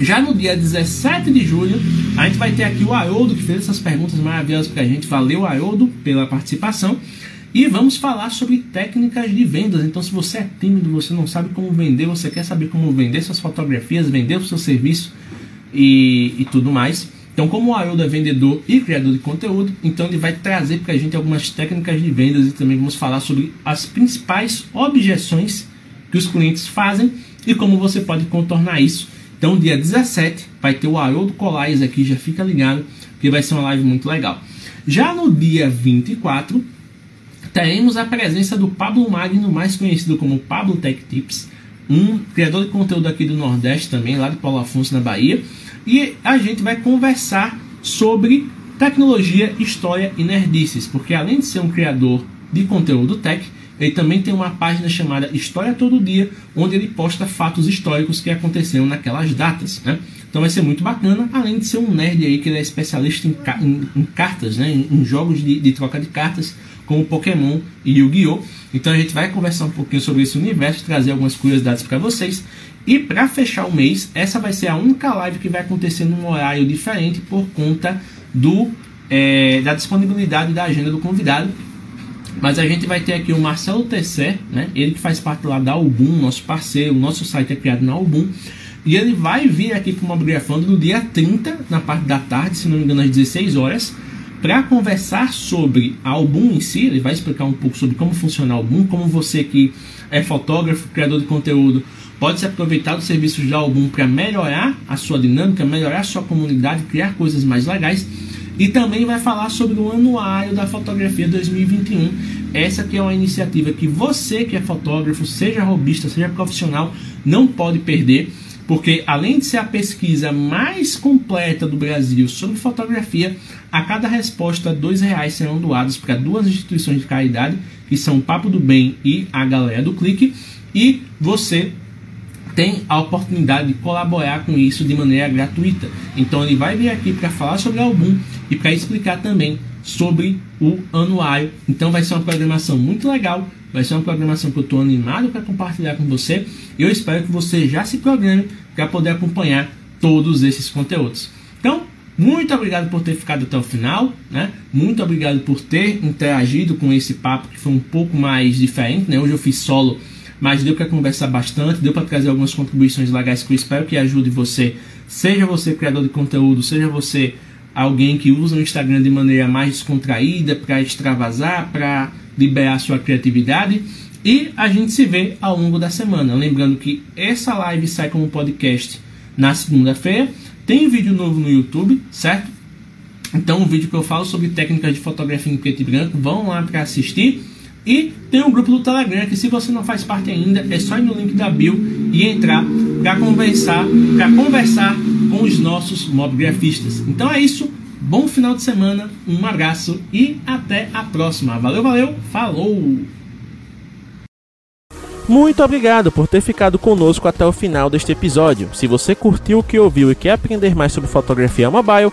Já no dia 17 de julho, a gente vai ter aqui o Haroldo, que fez essas perguntas maravilhosas para a gente. Valeu, Haroldo, pela participação. E vamos falar sobre técnicas de vendas. Então, se você é tímido, você não sabe como vender, você quer saber como vender suas fotografias, vender o seu serviço e, e tudo mais. Então, como o Haroldo é vendedor e criador de conteúdo, então ele vai trazer para a gente algumas técnicas de vendas e também vamos falar sobre as principais objeções que os clientes fazem e como você pode contornar isso então, dia 17 vai ter o Haroldo Colares aqui, já fica ligado, que vai ser uma live muito legal. Já no dia 24, teremos a presença do Pablo Magno, mais conhecido como Pablo Tech Tips, um criador de conteúdo aqui do Nordeste também, lá de Paulo Afonso, na Bahia. E a gente vai conversar sobre tecnologia, história e nerdices, porque além de ser um criador de conteúdo tech, ele também tem uma página chamada História Todo Dia, onde ele posta fatos históricos que aconteceram naquelas datas. Né? Então vai ser muito bacana, além de ser um nerd aí que ele é especialista em, em, em cartas, né? em, em jogos de, de, troca de cartas, como Pokémon e Yu-Gi-Oh! Então a gente vai conversar um pouquinho sobre esse universo, trazer algumas curiosidades para vocês. E para fechar o mês, essa vai ser a única live que vai acontecer num horário diferente por conta do é, da disponibilidade da agenda do convidado. Mas a gente vai ter aqui o Marcelo Tesser, né? Ele que faz parte lá da Album, nosso parceiro, nosso site é criado na Album. E ele vai vir aqui para o Mobgrafando no dia 30, na parte da tarde, se não me engano, às 16 horas, para conversar sobre a Album em si. Ele vai explicar um pouco sobre como funciona a Album, como você que é fotógrafo, criador de conteúdo, pode se aproveitar dos serviços da Album para melhorar a sua dinâmica, melhorar a sua comunidade, criar coisas mais legais. E também vai falar sobre o Anuário da Fotografia 2021. Essa que é uma iniciativa que você que é fotógrafo, seja robista, seja profissional, não pode perder, porque além de ser a pesquisa mais completa do Brasil sobre fotografia, a cada resposta dois reais serão doados para duas instituições de caridade, que são o Papo do Bem e a Galera do Clique, e você tem a oportunidade de colaborar com isso de maneira gratuita. Então ele vai vir aqui para falar sobre o e para explicar também sobre o anuário. Então vai ser uma programação muito legal, vai ser uma programação que eu estou animado para compartilhar com você. E eu espero que você já se programe para poder acompanhar todos esses conteúdos. Então, muito obrigado por ter ficado até o final, né? Muito obrigado por ter interagido com esse papo que foi um pouco mais diferente, né? Hoje eu fiz solo, mas deu para conversar bastante, deu para trazer algumas contribuições legais que eu espero que ajude você, seja você criador de conteúdo, seja você alguém que usa o Instagram de maneira mais descontraída para extravasar, para liberar sua criatividade. E a gente se vê ao longo da semana. Lembrando que essa live sai como podcast na segunda-feira. Tem vídeo novo no YouTube, certo? Então, um vídeo que eu falo sobre técnicas de fotografia em preto e branco, vão lá para assistir. E tem um grupo do Telegram que se você não faz parte ainda, é só ir no link da bio e entrar para conversar, para conversar com os nossos mobgrafistas. Então é isso. Bom final de semana, um abraço e até a próxima. Valeu, valeu, falou! Muito obrigado por ter ficado conosco até o final deste episódio. Se você curtiu o que ouviu e quer aprender mais sobre fotografia mobile,